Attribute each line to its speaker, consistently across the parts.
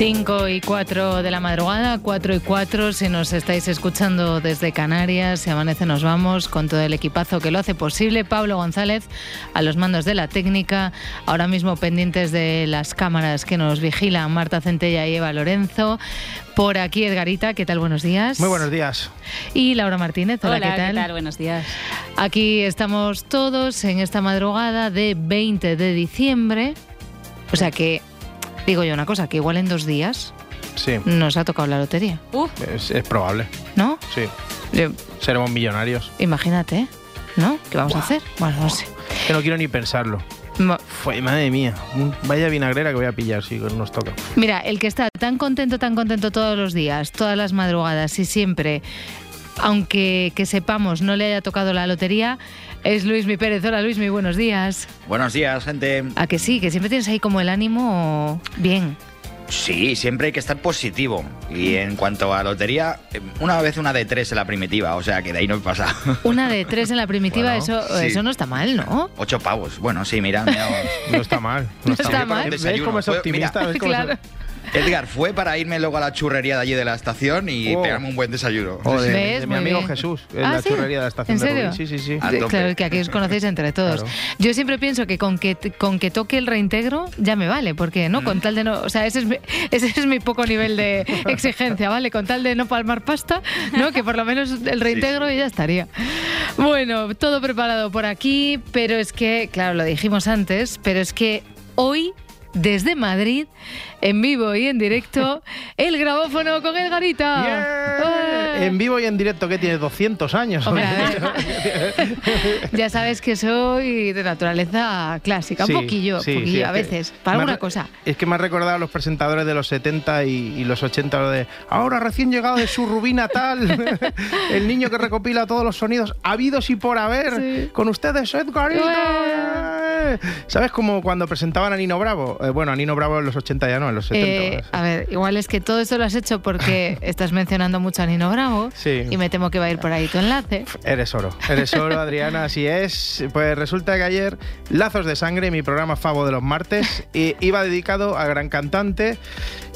Speaker 1: Cinco y cuatro de la madrugada, cuatro y cuatro, si nos estáis escuchando desde Canarias, si amanece nos vamos con todo el equipazo que lo hace posible. Pablo González a los mandos de la técnica, ahora mismo pendientes de las cámaras que nos vigilan Marta Centella y Eva Lorenzo. Por aquí Edgarita, ¿qué tal? Buenos días.
Speaker 2: Muy buenos días.
Speaker 1: Y Laura Martínez, hola,
Speaker 3: Hola,
Speaker 1: ¿qué tal?
Speaker 3: Buenos días.
Speaker 1: Aquí estamos todos en esta madrugada de 20 de diciembre. O sea que, digo yo una cosa, que igual en dos días
Speaker 2: Sí,
Speaker 1: nos ha tocado la lotería,
Speaker 3: Uh,
Speaker 2: es, es probable.
Speaker 1: ¿no?
Speaker 2: Sí,
Speaker 1: Yo-
Speaker 2: seremos millonarios.
Speaker 1: imagínate, ¿no? ¿Qué vamos a hacer? Bueno, no sé.
Speaker 2: Que no quiero ni pensarlo. Fue, madre mía, un- vaya vinagrera que voy a pillar si nos toca.
Speaker 1: Mira, el que está tan contento, tan contento todos los días, todas las madrugadas y siempre, aunque que sepamos no le haya tocado la lotería, es Luis Mi Pérez. Hola Luis, muy buenos días.
Speaker 4: Buenos días, gente.
Speaker 1: A que sí, que siempre tienes ahí como el ánimo bien.
Speaker 4: Sí, siempre hay que estar positivo. Y en cuanto a lotería, eh, una vez una de tres en la primitiva, o sea que de ahí no me pasa.
Speaker 1: Una de tres en la primitiva,
Speaker 2: Bueno,
Speaker 1: eso,
Speaker 4: sí.
Speaker 1: eso no está mal, ¿no?
Speaker 4: Ocho pavos. Bueno, sí, mira, mira.
Speaker 2: No está mal.
Speaker 1: No está mal.
Speaker 2: ¿Ves cómo es
Speaker 4: Fue-
Speaker 2: optimista?
Speaker 4: mira,
Speaker 2: ¿Ves cómo es-
Speaker 1: Claro.
Speaker 4: Edgar, fue para irme luego a la churrería de allí de la estación y
Speaker 2: Oh.
Speaker 4: pegarme un buen desayuno.
Speaker 2: Joder,
Speaker 1: ¿Ves?
Speaker 2: de mi
Speaker 1: Muy
Speaker 2: amigo
Speaker 1: bien.
Speaker 2: Jesús, en
Speaker 1: Ah,
Speaker 2: la
Speaker 1: ¿sí?
Speaker 2: churrería de la estación
Speaker 1: ¿En
Speaker 2: de
Speaker 1: serio?
Speaker 2: Rubí. Sí, sí, sí.
Speaker 1: Sí. Claro, que aquí os conocéis entre todos.
Speaker 2: Claro.
Speaker 1: Yo siempre pienso que con que con que toque el reintegro ya me vale, porque no con tal de no, o sea, ese es mi, ese es mi poco nivel de exigencia, ¿vale? Con tal de no palmar pasta, ¿no? Que por lo menos el reintegro y ya estaría. Bueno, todo preparado por aquí, pero es que, claro, lo dijimos antes, pero es que hoy desde Madrid, en vivo y en directo, el grabófono con el Garita.
Speaker 2: Yeah. En vivo y en directo, que tiene 200 años.
Speaker 1: Hombre, ya sabes que soy de naturaleza clásica,
Speaker 2: Sí,
Speaker 1: un poquillo,
Speaker 2: sí,
Speaker 1: un poquillo
Speaker 2: sí,
Speaker 1: a veces, para alguna cosa.
Speaker 2: Es que me ha recordado a los presentadores de los 70 y, y los 80, lo de ahora recién llegado de su rubí natal, el niño que recopila todos los sonidos habidos y por haber, con ustedes Edgarito.
Speaker 1: Ué.
Speaker 2: ¿Sabes como cuando presentaban a Nino Bravo? Eh, bueno, a Nino Bravo en los 80 ya no, en los 70.
Speaker 1: Eh, a ver, igual es que todo esto lo has hecho porque estás mencionando mucho a Nino Bravo
Speaker 2: Sí.
Speaker 1: y me temo que va a ir por ahí tu enlace.
Speaker 2: Eres oro, eres oro, Adriana, así es. Pues resulta que ayer Lazos de Sangre, mi programa Favo de los martes, iba dedicado al gran cantante.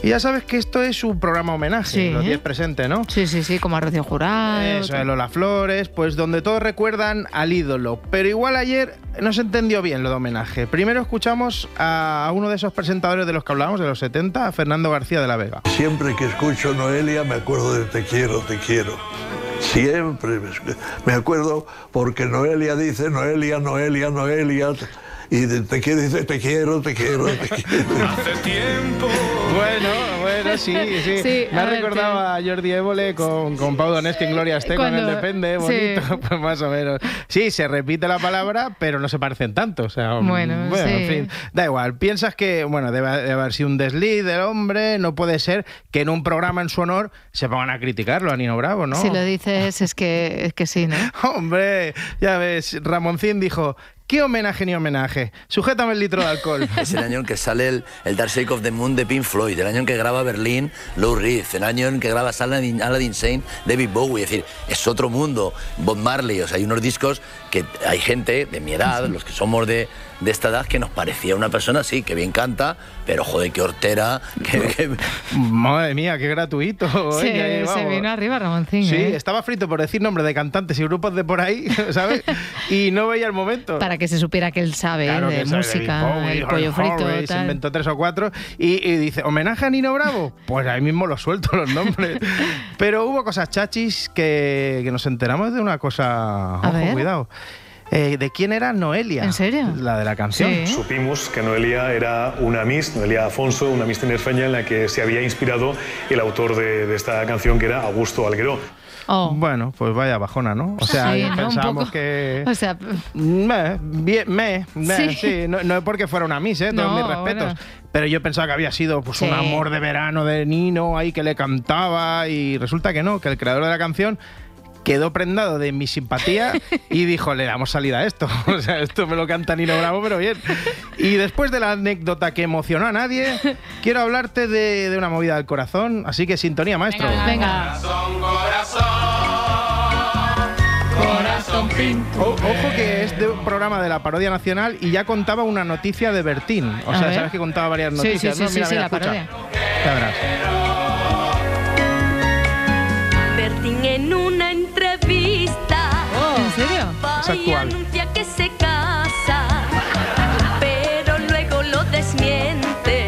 Speaker 2: Y ya sabes que esto es un programa homenaje,
Speaker 1: Sí.
Speaker 2: los 10 presentes, ¿no?
Speaker 1: Sí, sí, sí, como a Rocío Jurado.
Speaker 2: Eso Lola Flores, pues donde todos recuerdan al ídolo. Pero igual ayer no se entendió bien lo de homenaje. Primero escuchamos a uno de esos presentadores de los que hablábamos, de los 70, a Fernando García de la Vega.
Speaker 5: Siempre que escucho Noelia me acuerdo de te quiero, te quiero. Siempre me acuerdo porque Noelia dice Noelia, Noelia, Noelia. Y de- te quiero dice te quiero, te quiero, te quiero.
Speaker 2: Bueno, bueno, sí, sí.
Speaker 1: Sí,
Speaker 2: Me ha recordado a Jordi Évole con, con Pau Donés, en Gloria esté, con el depende,
Speaker 1: sí.
Speaker 2: bonito, pues más o menos. Sí, se repite la palabra, pero no se parecen tanto. O sea,
Speaker 1: Bueno,
Speaker 2: mm,
Speaker 1: sí.
Speaker 2: en fin, da igual. Piensas que, bueno, debe, debe haber sido un desliz del hombre, no puede ser que en un programa en su honor se pongan a criticarlo a Nino Bravo, ¿no?
Speaker 1: Si lo dices es que, es que sí, ¿no?
Speaker 2: Hombre, ya ves, Ramoncín dijo, ¿qué homenaje ni homenaje? Sujétame el litro de alcohol.
Speaker 6: Es el año en que sale el, el Dark of the Moon de Pink Floyd, el año en que graba Berlín Lou Reed, el año en que graba Aladdin, Aladdin Sane David Bowie. Es decir, es otro mundo. Bob Marley, o sea, hay unos discos que hay gente de mi edad, los que somos de, de esta edad, que nos parecía una persona, sí, que bien canta, pero joder, qué hortera, que, que-
Speaker 2: Madre mía, qué gratuito.
Speaker 1: Se,
Speaker 2: oye,
Speaker 1: se vino arriba Ramoncín,
Speaker 2: Sí,
Speaker 1: ¿eh?
Speaker 2: estaba frito por decir nombres de cantantes y grupos de por ahí, ¿sabes? Y no veía el momento.
Speaker 1: Para que se supiera que él sabe
Speaker 2: Claro
Speaker 1: de
Speaker 2: sabe,
Speaker 1: música,
Speaker 2: Bowie,
Speaker 1: el pollo frito,
Speaker 2: Horace,
Speaker 1: tal.
Speaker 2: inventó tres o cuatro y, y dice, ¿homenaje a Nino Bravo? Pues ahí mismo lo suelto los nombres. Pero hubo cosas chachis que, que nos enteramos de una cosa...
Speaker 1: A
Speaker 2: Ojo,
Speaker 1: ver.
Speaker 2: cuidado. Eh, ¿De quién era Noelia?
Speaker 1: ¿En serio?
Speaker 2: La de la canción.
Speaker 1: Sí.
Speaker 7: Supimos que Noelia era una Miss, Noelia Afonso, una Miss tinerfeña en la que se había inspirado el autor de, de esta canción, que era Augusto Algueró.
Speaker 1: Oh.
Speaker 2: Bueno, pues vaya bajona, ¿no? O sea,
Speaker 1: Sí,
Speaker 2: pensábamos que...
Speaker 1: O sea,
Speaker 2: Me, bien, me, me,
Speaker 1: Sí.
Speaker 2: sí. No, no es porque fuera una Miss, ¿eh? Todos
Speaker 1: No,
Speaker 2: mis respetos.
Speaker 1: bueno.
Speaker 2: Pero yo pensaba que había sido pues, un amor de verano de Nino ahí que le cantaba y resulta que no, que el creador de la canción quedó prendado de mi simpatía y dijo, le damos salida a esto. O sea, esto me lo canta Nino Bravo, pero bien. Y después de la anécdota que emocionó a nadie, quiero hablarte de, de una movida del corazón. Así que sintonía, maestro.
Speaker 1: Venga.
Speaker 2: O- ojo que es de un programa de la parodia nacional y ya contaba una noticia de Bertín. O
Speaker 1: A
Speaker 2: sea, sabes que contaba varias
Speaker 1: Sí,
Speaker 2: noticias.
Speaker 1: sí,
Speaker 2: ¿no?
Speaker 1: sí,
Speaker 2: Mira,
Speaker 1: sí,
Speaker 2: mira,
Speaker 1: la
Speaker 2: escucha.
Speaker 1: parodia.
Speaker 2: Ya verás.
Speaker 3: Bertín en una
Speaker 2: Es
Speaker 3: y
Speaker 2: actual.
Speaker 3: anuncia que se casa, pero luego lo desmiente.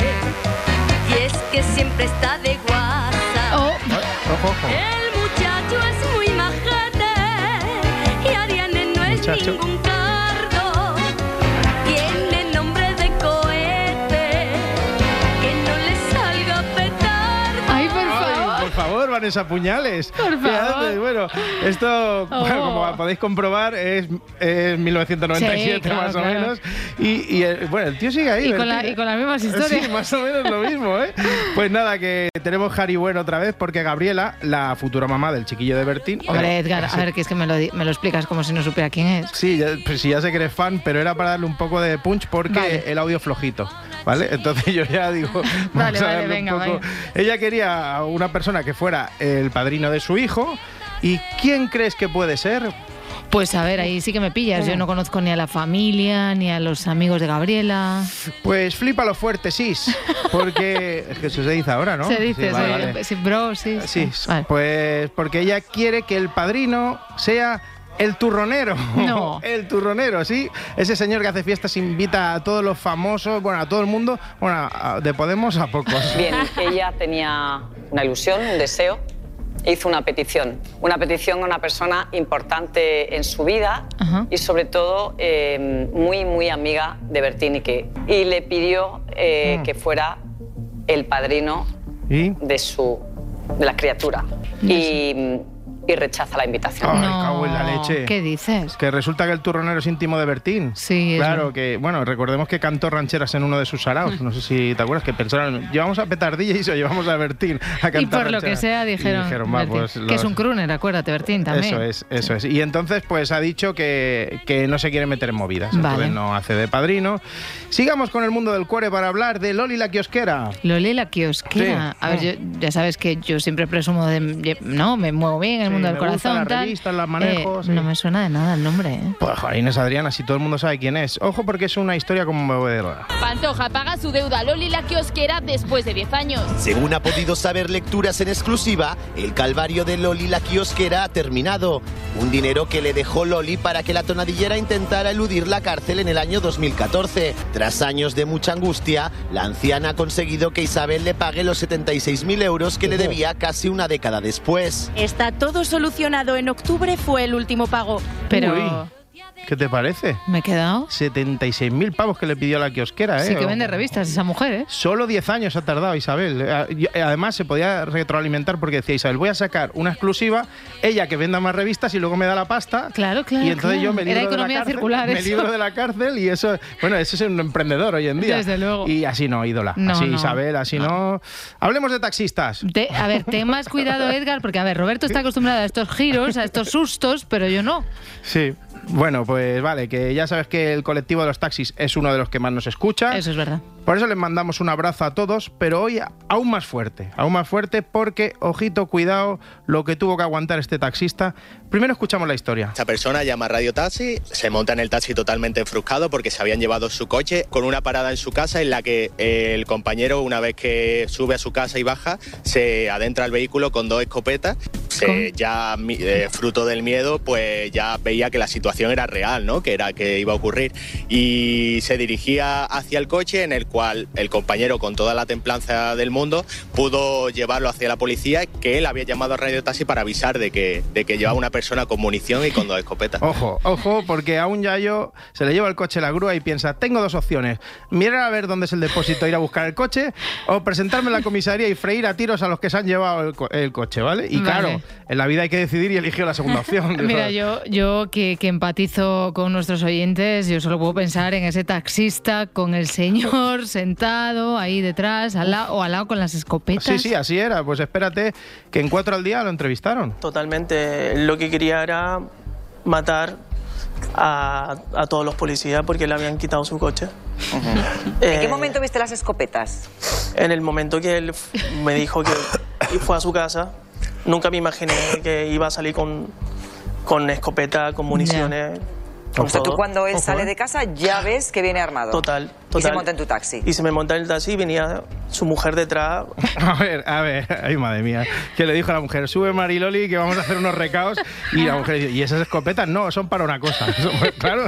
Speaker 3: Y es que siempre está de guasa.
Speaker 1: Oh,
Speaker 2: Ojo, ojo.
Speaker 3: El muchacho es muy majete y Ariane no es
Speaker 2: Muchacho.
Speaker 3: ningún
Speaker 2: Vanessa Puñales.
Speaker 1: Por favor.
Speaker 2: Bueno, esto, bueno,
Speaker 1: Oh.
Speaker 2: como podéis comprobar, es, es 1997
Speaker 1: Sí, claro,
Speaker 2: más o
Speaker 1: claro.
Speaker 2: menos. Y, y, eh, bueno, el tío sigue ahí.
Speaker 1: Y con, la- y con las mismas historias.
Speaker 2: Sí, más o menos lo mismo, ¿eh? Pues nada, que tenemos Harry Bueno otra vez porque Gabriela, la futura mamá del chiquillo de Bertín.
Speaker 1: Hombre, Edgar, a ver, que es que me lo, me lo explicas como si no supiera quién es.
Speaker 2: Sí, ya, pues sí, ya sé que eres fan, pero era para darle un poco de punch porque
Speaker 1: Vale.
Speaker 2: el audio flojito, ¿vale? Entonces yo ya digo, vamos
Speaker 1: Vale,
Speaker 2: a
Speaker 1: vale,
Speaker 2: darle
Speaker 1: venga,
Speaker 2: un poco. Ella quería a una persona que fuera el padrino de su hijo. ¿Y quién crees que puede ser?
Speaker 1: Pues a ver, ahí sí que me pillas. Yo no conozco ni a la familia, ni a los amigos de Gabriela.
Speaker 2: Pues flipa lo fuerte, sis. Porque es que eso se dice ahora, ¿no?
Speaker 1: Se dice,
Speaker 2: Sí, vale,
Speaker 1: sí,
Speaker 2: vale.
Speaker 1: sí, bro, sí.
Speaker 2: Sí,
Speaker 1: Vale.
Speaker 2: pues porque ella quiere que el padrino sea el turronero.
Speaker 1: No.
Speaker 2: El turronero, sí. Ese señor que hace fiestas invita a todos los famosos, bueno, a todo el mundo, bueno, a- de Podemos a pocos.
Speaker 8: Bien, ella tenía una ilusión, un deseo, e hizo una petición. Una petición a una persona importante en su vida
Speaker 1: Ajá.
Speaker 8: y sobre todo eh, muy, muy amiga de Bertini. Que, y le pidió eh,
Speaker 2: Mm.
Speaker 8: que fuera el padrino
Speaker 2: ¿Y?
Speaker 8: de, su, de la criatura. Y, y rechaza la invitación.
Speaker 2: Ay,
Speaker 1: no,
Speaker 2: cago en la leche.
Speaker 1: ¿Qué dices?
Speaker 2: Que resulta que el turronero es íntimo de Bertín.
Speaker 1: Sí, es
Speaker 2: Claro,
Speaker 1: verdad.
Speaker 2: que, bueno, recordemos que cantó rancheras en uno de sus saraos. No sé si te acuerdas que pensaron, llevamos a petar DJs o llevamos a Bertín a cantar
Speaker 1: Y por lo que
Speaker 2: rancheras?".
Speaker 1: sea
Speaker 2: Y
Speaker 1: dijeron,
Speaker 2: va,
Speaker 1: Bertín,
Speaker 2: pues,
Speaker 1: que
Speaker 2: los-
Speaker 1: es un crooner, acuérdate, Bertín, también.
Speaker 2: Eso es, eso es. Y entonces, pues ha dicho que, que no se quiere meter en movidas.
Speaker 1: Vale.
Speaker 2: Entonces no hace de padrino. Sigamos con el mundo del cuore para hablar de Loli la kiosquera.
Speaker 1: Loli la kiosquera.
Speaker 2: Sí.
Speaker 1: A ver, yo, ya sabes que yo siempre presumo de... de- No, me muevo bien en el
Speaker 2: Sí,
Speaker 1: mundo del corazón.
Speaker 2: gustan las
Speaker 1: tal.
Speaker 2: revistas, las manejo,
Speaker 1: Eh,
Speaker 2: sí.
Speaker 1: No me suena de nada el nombre, ¿eh?
Speaker 2: Pues joder, Inés Adriana, si todo el mundo sabe quién es. Ojo porque es una historia como movedora.
Speaker 9: Pantoja paga su deuda a Loli la kiosquera después de 10 años.
Speaker 10: Según ha podido saber lecturas en exclusiva, el calvario de Loli la kiosquera ha terminado. Un dinero que le dejó Loli para que la tonadillera intentara eludir la cárcel en el año 2014. Tras años de mucha angustia, la anciana ha conseguido que Isabel le pague los 76.000 euros que le debía casi una década después.
Speaker 9: Está todo solucionado. En octubre fue el último pago.
Speaker 1: Pero...
Speaker 2: Uy. ¿Qué te parece?
Speaker 1: ¿Me he quedado?
Speaker 2: 76.000 pavos que le pidió la kiosquera, ¿eh?
Speaker 1: Sí que vende revistas esa mujer, ¿eh?
Speaker 2: Solo 10 años ha tardado Isabel. Eh, y- Además, se podía retroalimentar porque decía Isabel, voy a sacar una exclusiva, ella que venda más revistas y luego me da la pasta.
Speaker 1: Claro, claro.
Speaker 2: Y entonces
Speaker 1: claro.
Speaker 2: yo me libro
Speaker 1: Era
Speaker 2: de la
Speaker 1: economía
Speaker 2: cárcel,
Speaker 1: circular,
Speaker 2: me libro de la cárcel y eso, bueno, eso es un emprendedor hoy en día.
Speaker 1: Desde luego.
Speaker 2: Y así no, ídola.
Speaker 1: No,
Speaker 2: así
Speaker 1: no.
Speaker 2: Isabel, así no. Hablemos de taxistas.
Speaker 1: A ver, ten más cuidado, Edgar, porque, a ver, Roberto está acostumbrado a estos giros, a estos sustos, pero yo no.
Speaker 2: Sí. Bueno, pues vale, que ya sabes que el colectivo de los taxis es uno de los que más nos escucha.
Speaker 1: Eso es verdad.
Speaker 2: Por eso les mandamos un abrazo a todos, pero hoy aún más fuerte, aún más fuerte porque, ojito, cuidado, lo que tuvo que aguantar este taxista. Primero escuchamos la historia.
Speaker 11: Esta persona llama a Radio Taxi, se monta en el taxi totalmente enfruscado porque se habían llevado su coche con una parada en su casa en la que el compañero, una vez que sube a su casa y baja, se adentra al vehículo con dos escopetas. Se, ya eh, fruto del miedo, pues ya veía que la situación era real, ¿no? Que era que iba a ocurrir. Y se dirigía hacia el coche en el cual el compañero, con toda la templanza del mundo, pudo llevarlo hacia la policía, que él había llamado a Radio Taxi para avisar de que, de que llevaba una persona con munición y con dos escopetas.
Speaker 2: Ojo, ojo, porque a un yayo se le lleva el coche a la grúa y piensa, tengo dos opciones, mirar a ver dónde es el depósito, ir a buscar el coche, o presentarme en la comisaría y freír a tiros a los que se han llevado el, co- el coche, ¿vale? Y
Speaker 1: Vale.
Speaker 2: claro, en la vida hay que decidir y eligió la segunda opción.
Speaker 1: Mira, yo, yo que, que empatizo con nuestros oyentes, yo solo puedo pensar en ese taxista con el señor sentado ahí detrás, al lado, o al lado con las escopetas.
Speaker 2: Sí, sí, así era. Pues espérate que en cuatro al día lo entrevistaron.
Speaker 12: Totalmente. Lo que quería era matar a, a todos los policías porque le habían quitado su coche.
Speaker 13: ¿En qué
Speaker 12: Eh,
Speaker 13: momento viste las escopetas?
Speaker 12: En el momento que él me dijo que fue a su casa, nunca me imaginé que iba a salir con, con escopeta, con municiones, con
Speaker 13: O sea, tú
Speaker 12: todo.
Speaker 13: cuando él
Speaker 12: Ojo,
Speaker 13: sale
Speaker 12: ¿eh?
Speaker 13: de casa ya ves que viene armado.
Speaker 12: Total,
Speaker 13: Y se monta en tu taxi.
Speaker 12: Y se me monta en el taxi y venía su mujer detrás.
Speaker 2: A ver, a ver, ay madre mía, que le dijo a la mujer, sube Mariloli que vamos a hacer unos recaos y la mujer dice, ¿y esas escopetas? No, son para una cosa. claro.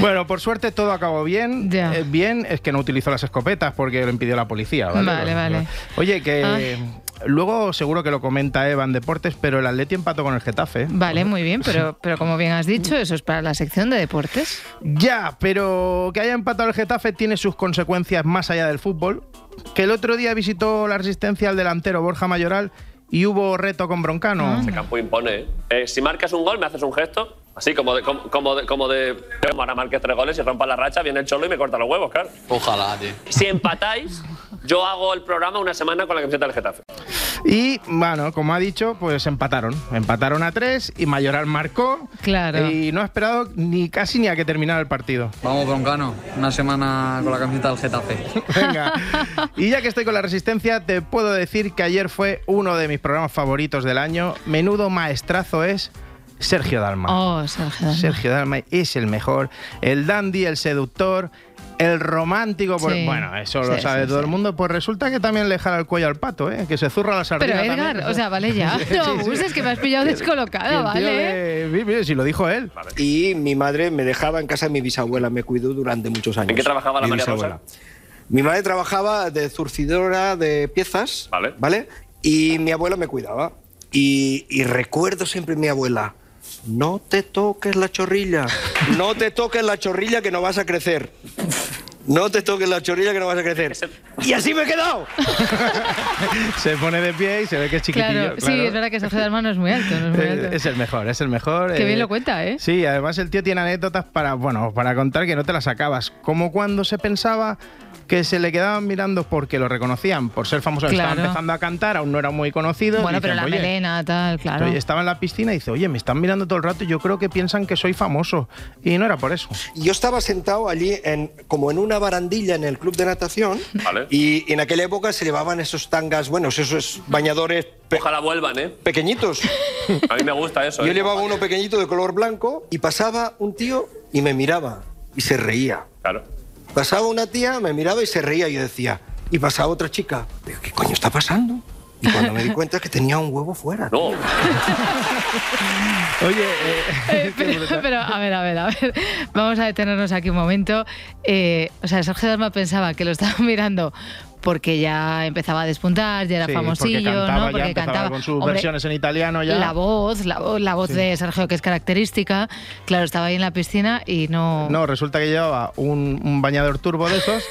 Speaker 2: Bueno, por suerte todo acabó bien. Eh, bien es que no utilizó las escopetas porque lo impidió la policía. Vale,
Speaker 1: Vale, vale.
Speaker 2: Oye, que luego seguro que lo comenta Eva en Deportes, pero el Atleti empató con el Getafe.
Speaker 1: Vale, muy bien, pero, pero como bien has dicho, eso es para la sección de deportes.
Speaker 2: Ya, pero que haya empatado el Getafe tiene sus consecuencias más allá del fútbol. Que el otro día visitó la resistencia al delantero Borja Mayoral y hubo reto con Broncano.
Speaker 14: Ese campo impone. ¿eh? Eh, si marcas un gol, me haces un gesto. Así como de. Como, como de, como de ahora marques tres goles y rompa la racha, viene el cholo y me corta los huevos, claro.
Speaker 6: Ojalá, tío.
Speaker 14: Si empatáis, yo hago el programa una semana con la camiseta del Getafe.
Speaker 2: Y bueno, como ha dicho, pues empataron. Empataron a tres y Mayoral marcó.
Speaker 1: Claro.
Speaker 2: Y no ha esperado ni casi ni a que terminara el partido.
Speaker 15: Vamos, Broncano, una semana con la camiseta del Getafe.
Speaker 2: Venga. Y ya que estoy con la resistencia, te puedo decir que ayer fue uno de mis programas favoritos del año. Menudo maestrazo es Sergio Dalma.
Speaker 1: Oh, Sergio Dalma.
Speaker 2: Sergio Dalma es el mejor. El dandy, el seductor, el romántico. por-
Speaker 1: Sí.
Speaker 2: Bueno, eso lo sabe
Speaker 1: sí,
Speaker 2: todo el mundo. Pues resulta que también le jala el cuello al pato, ¿eh? que se zurra la sardina.
Speaker 1: Pero Edgar,
Speaker 2: también.
Speaker 1: o sea, vale ya.
Speaker 2: Sí,
Speaker 1: No
Speaker 2: sí, sí.
Speaker 1: abuses, que me has pillado descolocada, ¿vale?
Speaker 2: de- Si lo dijo él.
Speaker 16: Y mi madre me dejaba en casa de mi bisabuela, me cuidó durante muchos años.
Speaker 14: ¿En qué trabajaba la
Speaker 16: Mi
Speaker 14: María Rosa?
Speaker 16: bisabuela. Mi madre trabajaba de zurcidora de piezas, ¿vale? Y mi abuela me cuidaba. Y, y recuerdo siempre a mi abuela, no te toques la chorrilla, no te toques la chorrilla que no vas a crecer. No te toques la chorrilla que no vas a crecer. Y así me he quedado.
Speaker 2: Se pone de pie y se ve que es chiquitillo.
Speaker 1: Claro, sí, es verdad que Sergio Dalma no es muy alto. No es muy
Speaker 2: Eh,
Speaker 1: alto.
Speaker 2: Es el mejor, es el mejor.
Speaker 1: Qué
Speaker 2: eh,
Speaker 1: bien lo cuenta, ¿eh?
Speaker 2: Sí, además el tío tiene anécdotas para, bueno, para contar que no te las acabas. Como cuando se pensaba que se le quedaban mirando porque lo reconocían, por ser famoso. Estaba
Speaker 1: Claro.
Speaker 2: empezando a cantar, aún no era muy conocido.
Speaker 1: Bueno,
Speaker 2: Dicen,
Speaker 1: pero la
Speaker 2: "Oye,
Speaker 1: melena, tal, claro.
Speaker 2: Estaba en la piscina y dice, oye, me están mirando todo el rato y yo creo que piensan que soy famoso. Y no era por eso.
Speaker 16: Yo estaba sentado allí en, como en una barandilla en el club de natación y, y en aquella época se llevaban esos tangas, bueno, esos bañadores
Speaker 14: Ojalá vuelvan, ¿eh?
Speaker 16: pequeñitos.
Speaker 14: A mí me gusta eso.
Speaker 16: Yo
Speaker 14: ¿eh?
Speaker 16: llevaba uno pequeñito de color blanco y pasaba un tío y me miraba y se reía.
Speaker 14: Claro.
Speaker 16: Pasaba una tía, me miraba y se reía y yo decía, y pasaba otra chica, "¿Pero ¿qué coño está pasando? Y cuando me di cuenta que tenía un huevo fuera.
Speaker 14: No.
Speaker 2: Oye,
Speaker 1: Eh, pero, pero, a ver, a ver, a ver. Vamos a detenernos aquí un momento. Eh, o sea, Sergio Dalma pensaba que lo estaba mirando porque ya empezaba a despuntar, ya era
Speaker 2: Sí,
Speaker 1: famosillo,
Speaker 2: porque cantaba
Speaker 1: ¿no?
Speaker 2: ya,
Speaker 1: Porque
Speaker 2: empezaba
Speaker 1: cantaba.
Speaker 2: con sus
Speaker 1: Hombre,
Speaker 2: versiones en italiano ya.
Speaker 1: La voz, la, voz- la voz
Speaker 2: Sí.
Speaker 1: de Sergio, que es característica. Claro, estaba ahí en la piscina y no.
Speaker 2: No, resulta que llevaba un, un bañador turbo de esos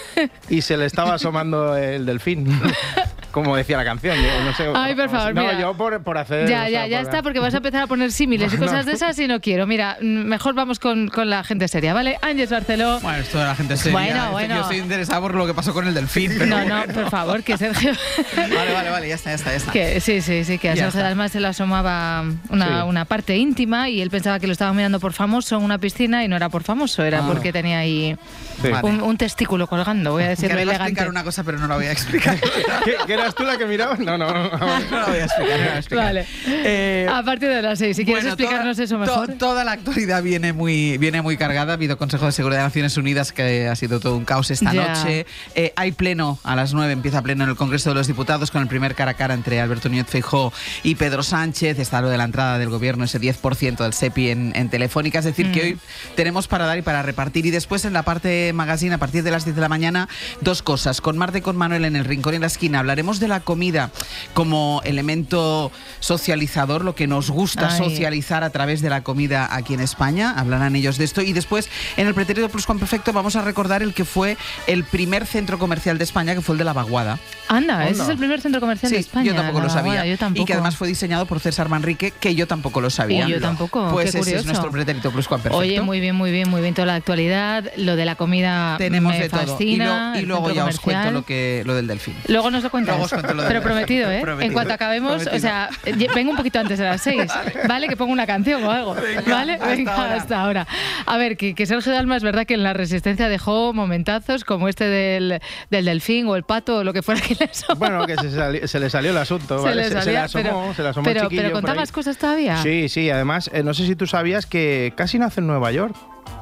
Speaker 2: y se le estaba asomando el delfín. Como decía la canción, yo no sé.
Speaker 1: Ay, por favor,
Speaker 2: No,
Speaker 1: mira.
Speaker 2: yo por, por hacer.
Speaker 1: Ya,
Speaker 2: o
Speaker 1: ya,
Speaker 2: sea,
Speaker 1: ya
Speaker 2: por-
Speaker 1: está, porque vas a empezar a poner símiles y
Speaker 2: No.
Speaker 1: cosas de esas y no quiero. Mira, mejor vamos con, con la gente seria, ¿vale? Ángeles Barceló.
Speaker 15: Bueno, esto de la gente seria.
Speaker 1: Bueno,
Speaker 15: Yo
Speaker 1: bueno.
Speaker 15: estoy interesado por lo que pasó con el delfín. pero
Speaker 1: No,
Speaker 15: bueno.
Speaker 1: No, por favor, que Sergio.
Speaker 15: Vale, vale, vale, ya está, ya está, ya está.
Speaker 1: Que, sí, sí, sí, que a
Speaker 15: Ya
Speaker 1: Sergio
Speaker 15: está.
Speaker 1: Dalma se le asomaba una,
Speaker 15: Sí.
Speaker 1: una parte íntima y él pensaba que lo estaba mirando por famoso en una piscina y no era por famoso, era
Speaker 15: Ah.
Speaker 1: porque tenía ahí
Speaker 15: Sí.
Speaker 1: un, un testículo colgando, voy a decirlo elegante.
Speaker 15: explicar una cosa, pero no la voy a explicar.
Speaker 2: ¿Qué, qué eras tú la que miraba? No, no. no.
Speaker 15: no la voy a explicar, no la voy a explicar.
Speaker 1: Vale.
Speaker 15: Eh,
Speaker 1: a partir de las seis, si quieres
Speaker 15: Bueno,
Speaker 1: explicarnos
Speaker 15: toda-
Speaker 1: eso
Speaker 15: to-
Speaker 1: mejor.
Speaker 15: toda la actualidad viene muy, viene muy cargada. Ha habido Consejo de Seguridad de Naciones Unidas que ha sido todo un caos esta
Speaker 1: Ya.
Speaker 15: noche. Eh, hay pleno a las 9, empieza pleno en el Congreso de los Diputados con el primer cara a cara entre Alberto Núñez Feijóo y Pedro Sánchez. Está lo de la entrada del gobierno, ese 10% del SEPI en, en Telefónica. Es decir, que
Speaker 1: Mm.
Speaker 15: hoy tenemos para dar y para repartir. Y después en la parte magazine, a partir de las 10 de la mañana, dos cosas. Con Marte y con Manuel en el Rincón y en la Esquina hablaremos de la comida como elemento socializador, lo que nos gusta
Speaker 1: Ay.
Speaker 15: socializar a través de la comida aquí en España, hablarán ellos de esto. Y después, en el pretérito plus perfecto vamos a recordar el que fue el primer centro comercial de España, que fue el de la Vaguada.
Speaker 1: Anda, ese
Speaker 15: Anda.
Speaker 1: es el primer centro comercial
Speaker 15: Sí,
Speaker 1: de España.
Speaker 15: yo tampoco lo sabía.
Speaker 1: Vaguada, tampoco.
Speaker 15: Y que además fue diseñado por César Manrique, que yo tampoco lo sabía.
Speaker 1: Y yo tampoco,
Speaker 15: Pues
Speaker 1: qué
Speaker 15: ese es
Speaker 1: curioso.
Speaker 15: nuestro pretérito perfecto.
Speaker 1: Oye, muy bien, muy bien, muy bien toda la actualidad. Lo de la comida
Speaker 15: Tenemos
Speaker 1: me
Speaker 15: de todo. Y,
Speaker 1: fascina.
Speaker 15: lo- y luego ya os cuento
Speaker 1: comercial.
Speaker 15: lo, que, lo del delfín.
Speaker 1: Luego nos lo cuentas.
Speaker 15: Luego os cuento lo del
Speaker 1: Pero prometido, ¿eh?
Speaker 15: Prometido.
Speaker 1: En cuanto acabemos,
Speaker 15: Prometido.
Speaker 1: o sea, vengo un poquito antes de las seis, ¿vale? Que pongo una canción o algo, ¿vale?
Speaker 15: hasta
Speaker 1: Venga,
Speaker 15: ahora.
Speaker 1: hasta ahora. A ver, que, que Sergio Dalma es verdad que en la resistencia dejó momentazos como este del, del delfín o el pato o lo que fuera que le asomó.
Speaker 2: Bueno, que se, sali- se le salió el asunto.
Speaker 1: Se
Speaker 2: ¿vale?
Speaker 1: le
Speaker 2: Se, se le asomó,
Speaker 1: pero-
Speaker 2: se le asomó el
Speaker 1: pero,
Speaker 2: chiquillo
Speaker 1: pero
Speaker 2: ahí.
Speaker 1: cosas todavía.
Speaker 2: Sí, sí, además, eh, no sé si tú sabías que casi nace en Nueva York.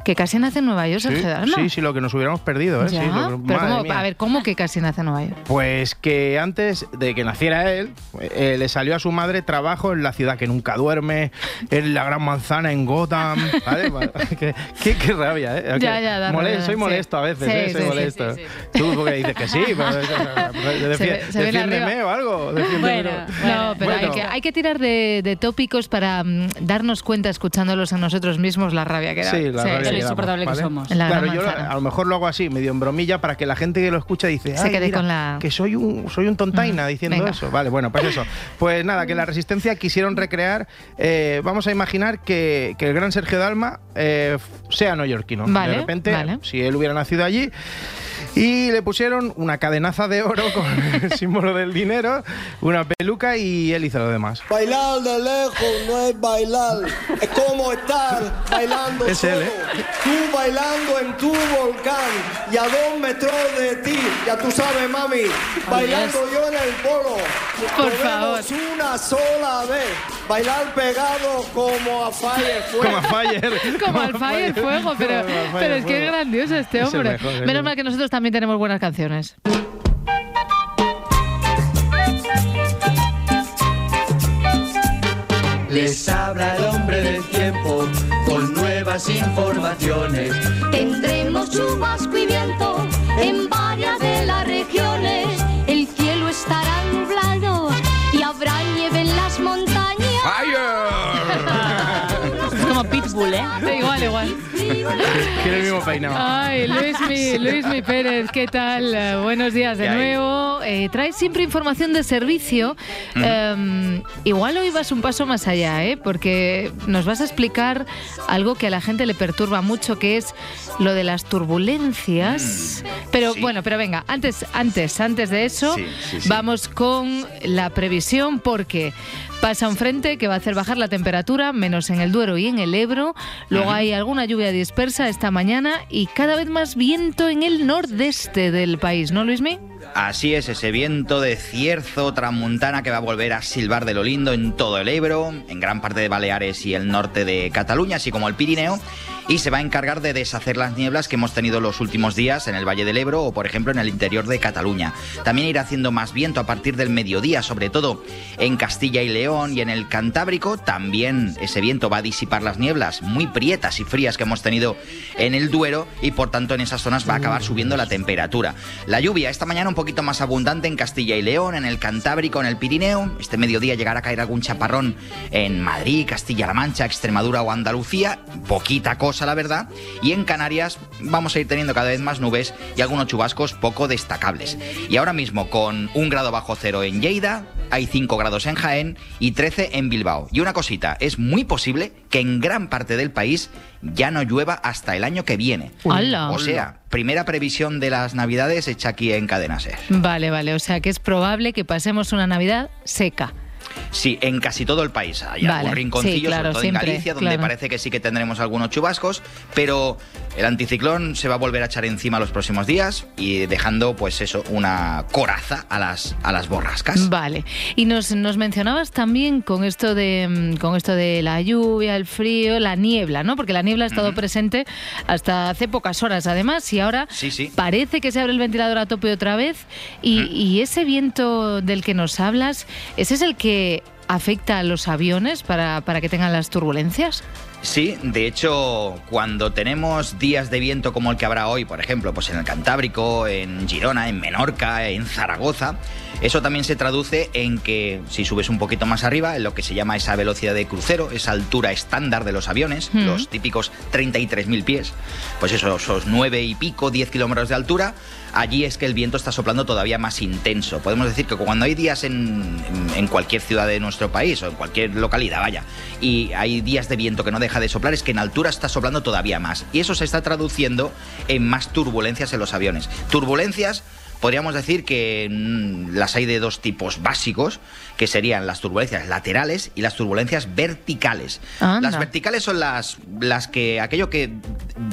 Speaker 1: Que casi nace en Nueva York,
Speaker 2: Sí,
Speaker 1: Sergio Dalma.
Speaker 2: sí, sí, lo que nos hubiéramos perdido, ¿eh?
Speaker 1: Ya,
Speaker 2: Sí, lo que-
Speaker 1: pero
Speaker 2: madre
Speaker 1: ¿cómo?
Speaker 2: mía.
Speaker 1: a ver, ¿cómo que casi nace en Nueva York?
Speaker 2: Pues que antes de que naciera él, eh, le salió a su madre trabajo en la ciudad que nunca duerme, en la gran manzana en Gotham. ¿vale? qué, qué- qué rabia, ¿eh?
Speaker 1: Ya, ya, da rabia,
Speaker 2: soy
Speaker 1: sí.
Speaker 2: molesto a veces,
Speaker 1: Sí,
Speaker 2: ¿eh? Soy molesto. Tú porque dices que sí, pero,
Speaker 1: Se
Speaker 2: defiéndeme o algo. defiéndeme.
Speaker 1: No, pero
Speaker 2: Bueno.
Speaker 1: hay, que, hay que tirar de, de tópicos para mm, darnos cuenta, escuchándolos a nosotros mismos, la rabia que da.
Speaker 2: Sí, la rabia que damos, ¿vale?
Speaker 1: La
Speaker 2: claro,
Speaker 1: gran
Speaker 2: yo lo-
Speaker 1: manzana.
Speaker 2: a lo mejor lo hago así, medio en bromilla, para que la gente que lo escucha dice,
Speaker 1: Se
Speaker 2: "Ay,
Speaker 1: quede
Speaker 2: mira,
Speaker 1: con la-
Speaker 2: que soy un, soy un tontaina diciendo
Speaker 1: venga.
Speaker 2: eso. Vale, bueno, pues eso. Pues nada, que la Resistencia quisieron recrear, eh, vamos a imaginar que, que el gran Sergio Dalma eh, sea neoyorquino.
Speaker 1: Vale,
Speaker 2: de repente,
Speaker 1: vale.
Speaker 2: si él hubiera nacido allí, y le pusieron una cadenaza de oro con el símbolo del dinero, una peluca y él hizo lo demás.
Speaker 17: Bailar de lejos no es bailar, es como estar bailando
Speaker 2: Es
Speaker 17: solo.
Speaker 2: él, ¿eh?
Speaker 17: Tú bailando en tu volcán y a dos metros de ti, ya tú sabes, mami, bailando yo en el polo.
Speaker 1: Por favor.
Speaker 17: una sola vez, bailar pegado como a Fire Fuego.
Speaker 2: Como a Fire.
Speaker 1: Como al Fire Fuego, pero, pero es que es grandioso este
Speaker 2: Es
Speaker 1: hombre.
Speaker 2: mejor,
Speaker 1: Menos mal que nosotros también tenemos buenas canciones.
Speaker 18: Les habla el hombre del tiempo con nuevas informaciones.
Speaker 3: Tendremos chubasco y viento en varias
Speaker 2: Tiene el mismo peinado.
Speaker 1: Ay, Luismi, Luismi Pérez, ¿qué tal? Eh, buenos días de nuevo. Eh, traes siempre información de servicio. Eh, igual hoy vas un paso más allá, ¿eh? Porque nos vas a explicar algo que a la gente le perturba mucho, que es lo de las turbulencias. Pero bueno, pero venga, antes, antes, antes de eso,
Speaker 4: Sí, sí, sí.
Speaker 1: vamos con la previsión, porque pasa un frente que va a hacer bajar la temperatura, menos en el Duero y en el Ebro. Luego hay alguna lluvia dispersa esta mañana y cada vez más viento en el nordeste del país, ¿no, Luismi?
Speaker 4: Así es, ese viento de cierzo tramuntana que va a volver a silbar de lo lindo en todo el Ebro, en gran parte de Baleares y el norte de Cataluña, así como el Pirineo, y se va a encargar de deshacer las nieblas que hemos tenido los últimos días en el Valle del Ebro o, por ejemplo, en el interior de Cataluña. También irá haciendo más viento a partir del mediodía, sobre todo en Castilla y León y en el Cantábrico. También ese viento va a disipar las nieblas muy prietas y frías que hemos tenido en el Duero y, por tanto, en esas zonas va a acabar subiendo la temperatura. La lluvia esta mañana un poquito más abundante en Castilla y León, en el Cantábrico, en el Pirineo. Este mediodía llegará a caer algún chaparrón en Madrid, Castilla-La Mancha, Extremadura o Andalucía. Poquita cosa, la verdad. Y en Canarias vamos a ir teniendo cada vez más nubes y algunos chubascos poco destacables. Y ahora mismo con un grado bajo cero en Lleida, hay 5 grados en Jaén y 13 en Bilbao. Y una cosita, es muy posible que en gran parte del país ya no llueva hasta el año que viene.
Speaker 1: ¡Hala!
Speaker 4: O sea, primera previsión de las navidades hecha aquí en Cadena Ser.
Speaker 1: Vale, vale, o sea que es probable que pasemos una Navidad seca.
Speaker 4: Sí, en casi todo el país. Hay
Speaker 1: Vale,
Speaker 4: algún rinconcillo,
Speaker 1: sí, claro,
Speaker 4: sobre todo
Speaker 1: siempre,
Speaker 4: en Galicia, donde
Speaker 1: claro.
Speaker 4: parece que sí que tendremos algunos chubascos, pero el anticiclón se va a volver a echar encima los próximos días y dejando, pues eso, una coraza a las, a las borrascas.
Speaker 1: Vale. Y nos, nos mencionabas también con esto de mm, con esto de la lluvia, el frío, la niebla, ¿no? Porque la niebla ha estado presente hasta hace pocas horas, además, y ahora
Speaker 4: Sí, sí.
Speaker 1: parece que se abre el ventilador a tope otra vez. Y, y ese viento del que nos hablas, ese es el que afecta a los aviones para, para que tengan las turbulencias?
Speaker 4: Sí, de hecho, cuando tenemos días de viento como el que habrá hoy, por ejemplo, pues en el Cantábrico, en Girona, en Menorca, en Zaragoza, eso también se traduce en que si subes un poquito más arriba, en lo que se llama esa velocidad de crucero, esa altura estándar de los aviones,
Speaker 1: Mm.
Speaker 4: los típicos 33.000 pies, pues eso, esos 9 y pico, 10 kilómetros de altura, allí es que el viento está soplando todavía más intenso. Podemos decir que cuando hay días en, en- cualquier ciudad de nuestro país o en cualquier localidad, vaya, y hay días de viento que no de soplar, es que en altura está soplando todavía más. Y eso se está traduciendo en más turbulencias en los aviones. Turbulencias podríamos decir que mm, las hay de dos tipos básicos, que serían las turbulencias laterales y las turbulencias verticales.
Speaker 1: Anda.
Speaker 4: Las verticales son las, las que aquello que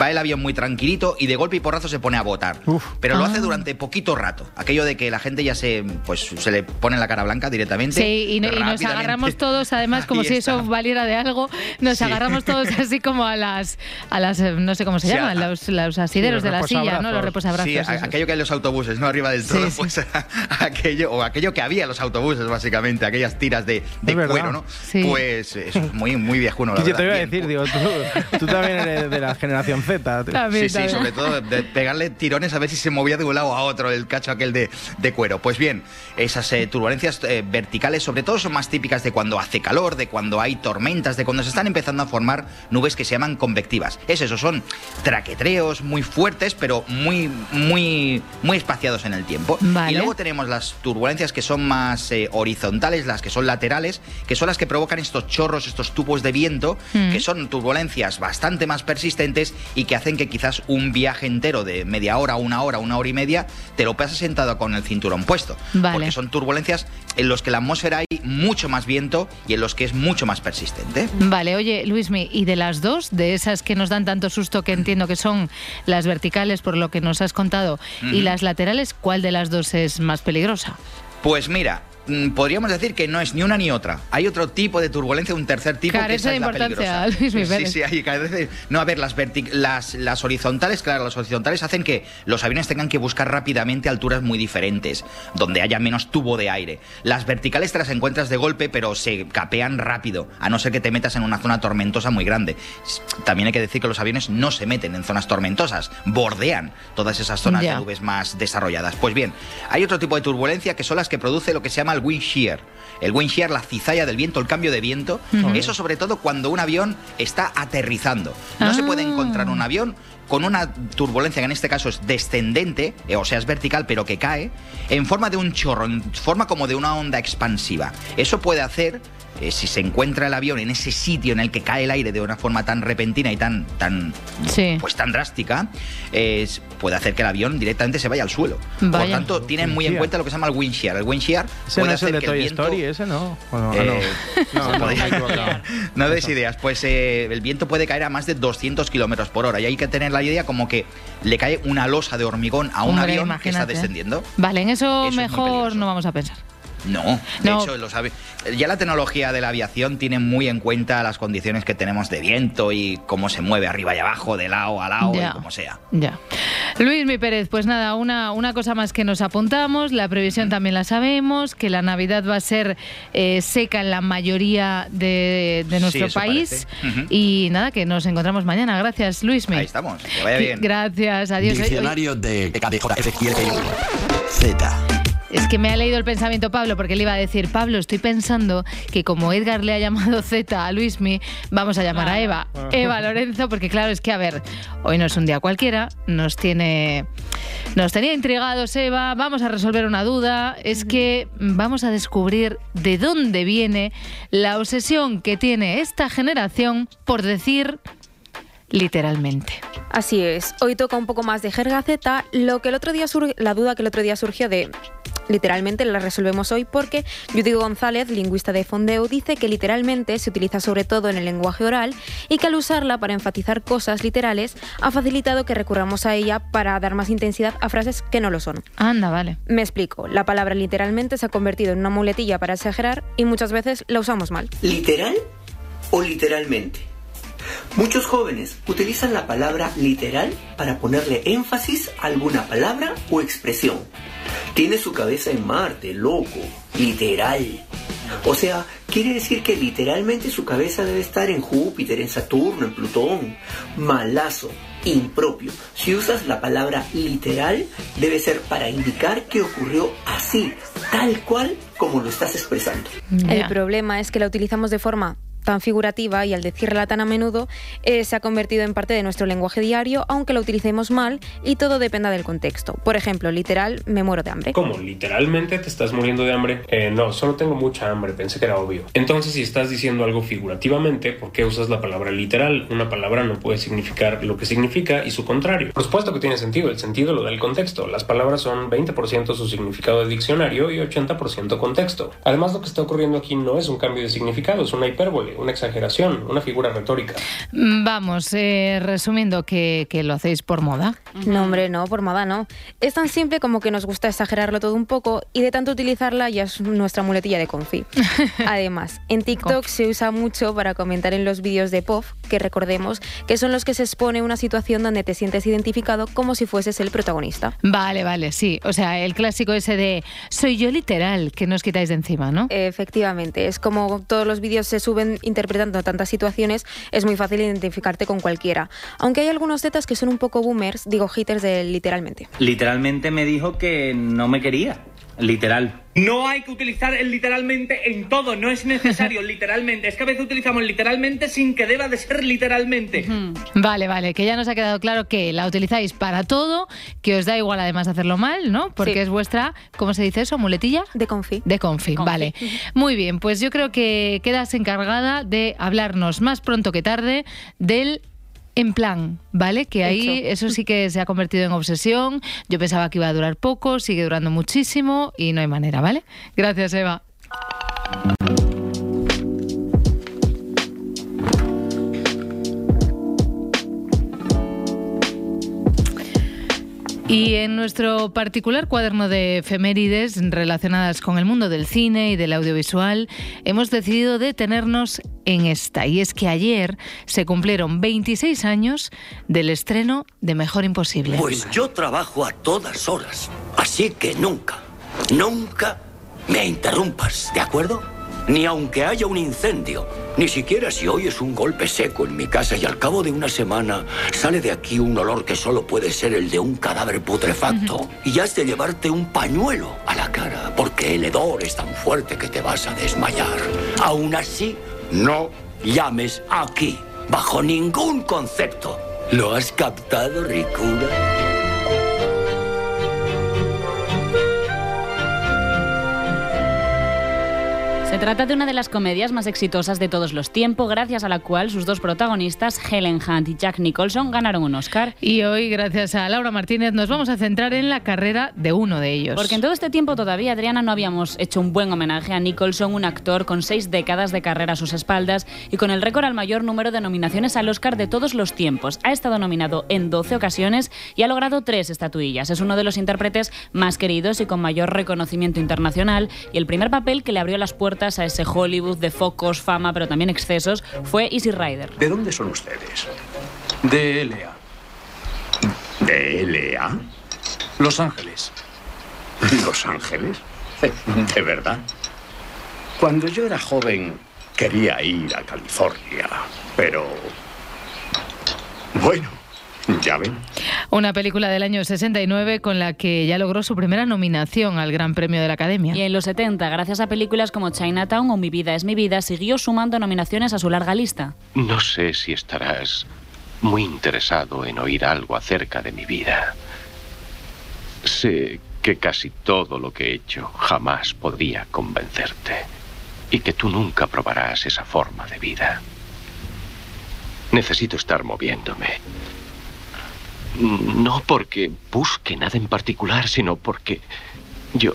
Speaker 4: va el avión muy tranquilito y de golpe y porrazo se pone a botar. Pero lo
Speaker 1: Ah.
Speaker 4: hace durante poquito rato. Aquello de que la gente ya se pues se le pone la cara blanca directamente.
Speaker 1: Sí, y, no- y nos agarramos todos, además, como
Speaker 4: Ahí
Speaker 1: si
Speaker 4: está.
Speaker 1: eso valiera de algo, nos
Speaker 4: Sí.
Speaker 1: agarramos todos así como a las, a las eh, no sé cómo se
Speaker 4: Sí,
Speaker 1: llaman,
Speaker 4: a-
Speaker 1: los, los asideros
Speaker 4: Sí,
Speaker 1: de la silla, ¿no? Los reposabrazos.
Speaker 4: Sí, a-
Speaker 1: esos.
Speaker 4: aquello que hay en los autobuses, ¿no? Arriba del todo, pues aquello, o aquello que había en los autobuses, básicamente, aquellas tiras de, de
Speaker 2: verdad.
Speaker 4: cuero, ¿no?
Speaker 2: Sí.
Speaker 4: Pues es muy, muy viejuno, la
Speaker 2: Y yo te
Speaker 4: verdad.
Speaker 2: iba a decir, digo, tú, tú también eres de la generación Z.
Speaker 4: sí, sí, sobre todo de pegarle tirones a ver si se movía de un lado a otro el cacho aquel de, de cuero. Pues bien, esas eh, turbulencias eh, verticales sobre todo son más típicas de cuando hace calor, de cuando hay tormentas, de cuando se están empezando a formar nubes que se llaman convectivas. Es eso, son traquetreos muy fuertes, pero muy, muy, muy espaciados en el tiempo.
Speaker 1: Vale.
Speaker 4: Y luego tenemos las turbulencias que son más eh, horizontales, las que son laterales, que son las que provocan estos chorros, estos tubos de viento,
Speaker 1: Mm.
Speaker 4: que son turbulencias bastante más persistentes y que hacen que quizás un viaje entero de media hora, una hora, una hora y media, te lo pases sentado con el cinturón puesto.
Speaker 1: Vale.
Speaker 4: Porque son turbulencias en los que la atmósfera hay mucho más viento y en los que es mucho más persistente.
Speaker 1: Vale, oye, Luismi, ¿y de las dos, de esas que nos dan tanto susto que entiendo que son las verticales por lo que nos has contado y las laterales, cuál de las dos es más peligrosa?
Speaker 4: Pues mira, podríamos decir que no es ni una ni otra. Hay otro tipo de turbulencia, un tercer tipo que
Speaker 1: Carece
Speaker 4: esa
Speaker 1: de
Speaker 4: es la
Speaker 1: importancia,
Speaker 4: peligrosa.
Speaker 1: Luis
Speaker 4: Sí, sí, hay carece- No, a ver, las, las, las horizontales, claro, las horizontales hacen que los aviones tengan que buscar rápidamente alturas muy diferentes, donde haya menos tubo de aire. Las verticales te las encuentras de golpe, pero se capean rápido, a no ser que te metas en una zona tormentosa muy grande. También hay que decir que los aviones no se meten en zonas tormentosas, bordean todas esas zonas
Speaker 1: Ya.
Speaker 4: de nubes más desarrolladas. Pues bien, hay otro tipo de turbulencia que son las que produce lo que se llama el wind shear. El wind shear, la cizalla del viento, el cambio de viento. Eso sobre todo cuando un avión está aterrizando. No se puede
Speaker 1: Ah.
Speaker 4: encontrar un avión con una turbulencia que en este caso es descendente, eh, o sea, es vertical pero que cae, en forma de un chorro, en forma como de una onda expansiva. Eso puede hacer, eh, si se encuentra el avión en ese sitio en el que cae el aire de una forma tan repentina y tan, tan,
Speaker 1: Sí.
Speaker 4: pues tan drástica, es- puede hacer que el avión directamente se vaya al suelo. Por
Speaker 1: Vaya.
Speaker 4: tanto, tienen muy en
Speaker 2: Wind
Speaker 4: cuenta lo que se llama el wind shear. El wind shear
Speaker 2: Ese
Speaker 4: puede
Speaker 2: no es el
Speaker 4: hacer
Speaker 2: de
Speaker 4: que el
Speaker 2: Toy
Speaker 4: viento...
Speaker 2: Story, ese no. Bueno,
Speaker 4: Eh,
Speaker 2: no. No, no,
Speaker 4: no des ideas. Pues eh, el viento puede caer a más de 200 kilómetros por hora. Y hay que tener la idea como que le cae una losa de hormigón a un
Speaker 1: Hombre,
Speaker 4: avión que está
Speaker 1: imagínate.
Speaker 4: descendiendo.
Speaker 1: Vale, en eso,
Speaker 4: Eso es
Speaker 1: mejor no vamos a pensar.
Speaker 4: No, de
Speaker 1: No.
Speaker 4: hecho, los avi- ya la tecnología de la aviación tiene muy en cuenta las condiciones que tenemos de viento y cómo se mueve arriba y abajo, de lado a lado,
Speaker 1: Ya.
Speaker 4: y como sea.
Speaker 1: Ya. Luis Mi Pérez, pues nada, una, una cosa más que nos apuntamos, la previsión también la sabemos, que la Navidad va a ser eh, seca en la mayoría de, de nuestro país. Y nada, que nos encontramos mañana. Gracias, Luis Mi.
Speaker 4: Ahí estamos, que vaya bien.
Speaker 1: Gracias, adiós.
Speaker 6: Diccionario de Z.
Speaker 1: Es que me ha leído el pensamiento Pablo porque le iba a decir, Pablo, estoy pensando que como Edgar le ha llamado Z a Luismi, vamos a llamar a Eva. Eva Lorenzo, porque claro, es que a ver, hoy no es un día cualquiera, nos tiene... Nos tenía intrigados Eva, vamos a resolver una duda, es que vamos a descubrir de dónde viene la obsesión que tiene esta generación por decir literalmente.
Speaker 19: Así es. Hoy toca un poco más de jerga Z. Lo que el otro día sur- la duda que el otro día surgió de literalmente la resolvemos hoy porque Judy González, lingüista de Fondeo, dice que literalmente se utiliza sobre todo en el lenguaje oral y que al usarla para enfatizar cosas literales ha facilitado que recurramos a ella para dar más intensidad a frases que no lo son.
Speaker 1: Anda, vale.
Speaker 19: Me explico. La palabra literalmente se ha convertido en una muletilla para exagerar y muchas veces la usamos mal.
Speaker 20: ¿Literal o literalmente? Muchos jóvenes utilizan la palabra literal para ponerle énfasis a alguna palabra o expresión. Tiene su cabeza en Marte, loco, literal. O sea, quiere decir que literalmente su cabeza debe estar en Júpiter, en Saturno, en Plutón. Malazo, impropio. Si usas la palabra literal, debe ser para indicar que ocurrió así, tal cual como lo estás expresando.
Speaker 19: El problema es que la utilizamos de forma tan figurativa y al decirla tan a menudo eh, se ha convertido en parte de nuestro lenguaje diario, aunque la utilicemos mal y todo dependa del contexto. Por ejemplo, literal, me muero de hambre.
Speaker 21: ¿Cómo? ¿Literalmente te estás muriendo de hambre? Eh, no, solo tengo mucha hambre, pensé que era obvio. Entonces, si estás diciendo algo figurativamente, ¿por qué usas la palabra literal? Una palabra no puede significar lo que significa y su contrario. Por supuesto que tiene sentido, el sentido lo da el contexto. Las palabras son 20% su significado de diccionario y 80% contexto. Además, lo que está ocurriendo aquí no es un cambio de significado, es una hipérbole, una exageración, una figura retórica.
Speaker 1: Vamos, eh, resumiendo que, que lo hacéis por moda.
Speaker 19: No, hombre, no, por moda no. Es tan simple como que nos gusta exagerarlo todo un poco y de tanto utilizarla ya es nuestra muletilla de confi. Además, en TikTok se usa mucho para comentar en los vídeos de POF, que recordemos que son los que se expone una situación donde te sientes identificado como si fueses el protagonista.
Speaker 1: Vale, vale, sí. O sea, el clásico ese de soy yo literal, que no os quitáis de encima, ¿no?
Speaker 19: Efectivamente, es como todos los vídeos se suben interpretando tantas situaciones, es muy fácil identificarte con cualquiera. Aunque hay algunos tetas que son un poco boomers, digo haters de literalmente.
Speaker 22: Literalmente me dijo que no me quería. Literal. No hay que utilizar el literalmente en todo, no es necesario literalmente. Es que a veces utilizamos literalmente sin que deba de ser literalmente.
Speaker 1: Vale, vale, que ya nos ha quedado claro que la utilizáis para todo, que os da igual además hacerlo mal, ¿no? Porque
Speaker 19: Sí.
Speaker 1: es vuestra, ¿cómo se dice eso? ¿Muletilla?
Speaker 19: De confi.
Speaker 1: De confi, vale. Muy bien, pues yo creo que quedas encargada de hablarnos más pronto que tarde del en plan, ¿vale? Que ahí
Speaker 19: Hecho.
Speaker 1: eso sí que se ha convertido en obsesión. Yo pensaba que iba a durar poco, sigue durando muchísimo y no hay manera, ¿vale? Gracias, Eva. Y en nuestro particular cuaderno de efemérides relacionadas con el mundo del cine y del audiovisual, hemos decidido detenernos en esta. Y es que ayer se cumplieron 26 años del estreno de Mejor Imposible.
Speaker 23: Pues yo trabajo a todas horas. Así que nunca, nunca me interrumpas, ¿de acuerdo? Ni aunque haya un incendio, ni siquiera si oyes un golpe seco en mi casa y al cabo de una semana sale de aquí un olor que solo puede ser el de un cadáver putrefacto. Y has de llevarte un pañuelo a la cara, porque el hedor es tan fuerte que te vas a desmayar. Aún así, no llames aquí, bajo ningún concepto. ¿Lo has captado, Ricura?
Speaker 24: Se trata de una de las comedias más exitosas de todos los tiempos, gracias a la cual sus dos protagonistas, Helen Hunt y Jack Nicholson, ganaron un Oscar.
Speaker 1: Y hoy, gracias a Laura Martínez, nos vamos a centrar en la carrera de uno de ellos.
Speaker 24: Porque en todo este tiempo todavía, Adriana, no habíamos hecho un buen homenaje a Nicholson, un actor con seis décadas de carrera a sus espaldas y con el récord al mayor número de nominaciones al Oscar de todos los tiempos. Ha estado nominado en 12 ocasiones y ha logrado tres estatuillas. Es uno de los intérpretes más queridos y con mayor reconocimiento internacional y el primer papel que le abrió las puertas a ese Hollywood de focos, fama, pero también excesos fue Easy Rider.
Speaker 25: ¿De dónde son ustedes? De LA. ¿De LA? Los Ángeles. ¿Los Ángeles? De verdad. Cuando yo era joven quería ir a California, pero... Bueno, ya ven.
Speaker 1: Una película del año 69 con la que ya logró su primera nominación al Gran Premio de la Academia.
Speaker 24: Y en los 70, gracias a películas como Chinatown o Mi vida es mi vida, siguió sumando nominaciones a su larga lista.
Speaker 26: No sé si estarás muy interesado en oír algo acerca de mi vida. Sé que casi todo lo que he hecho jamás podría convencerte y que tú nunca probarás esa forma de vida. Necesito estar moviéndome. No porque busque nada en particular, sino porque yo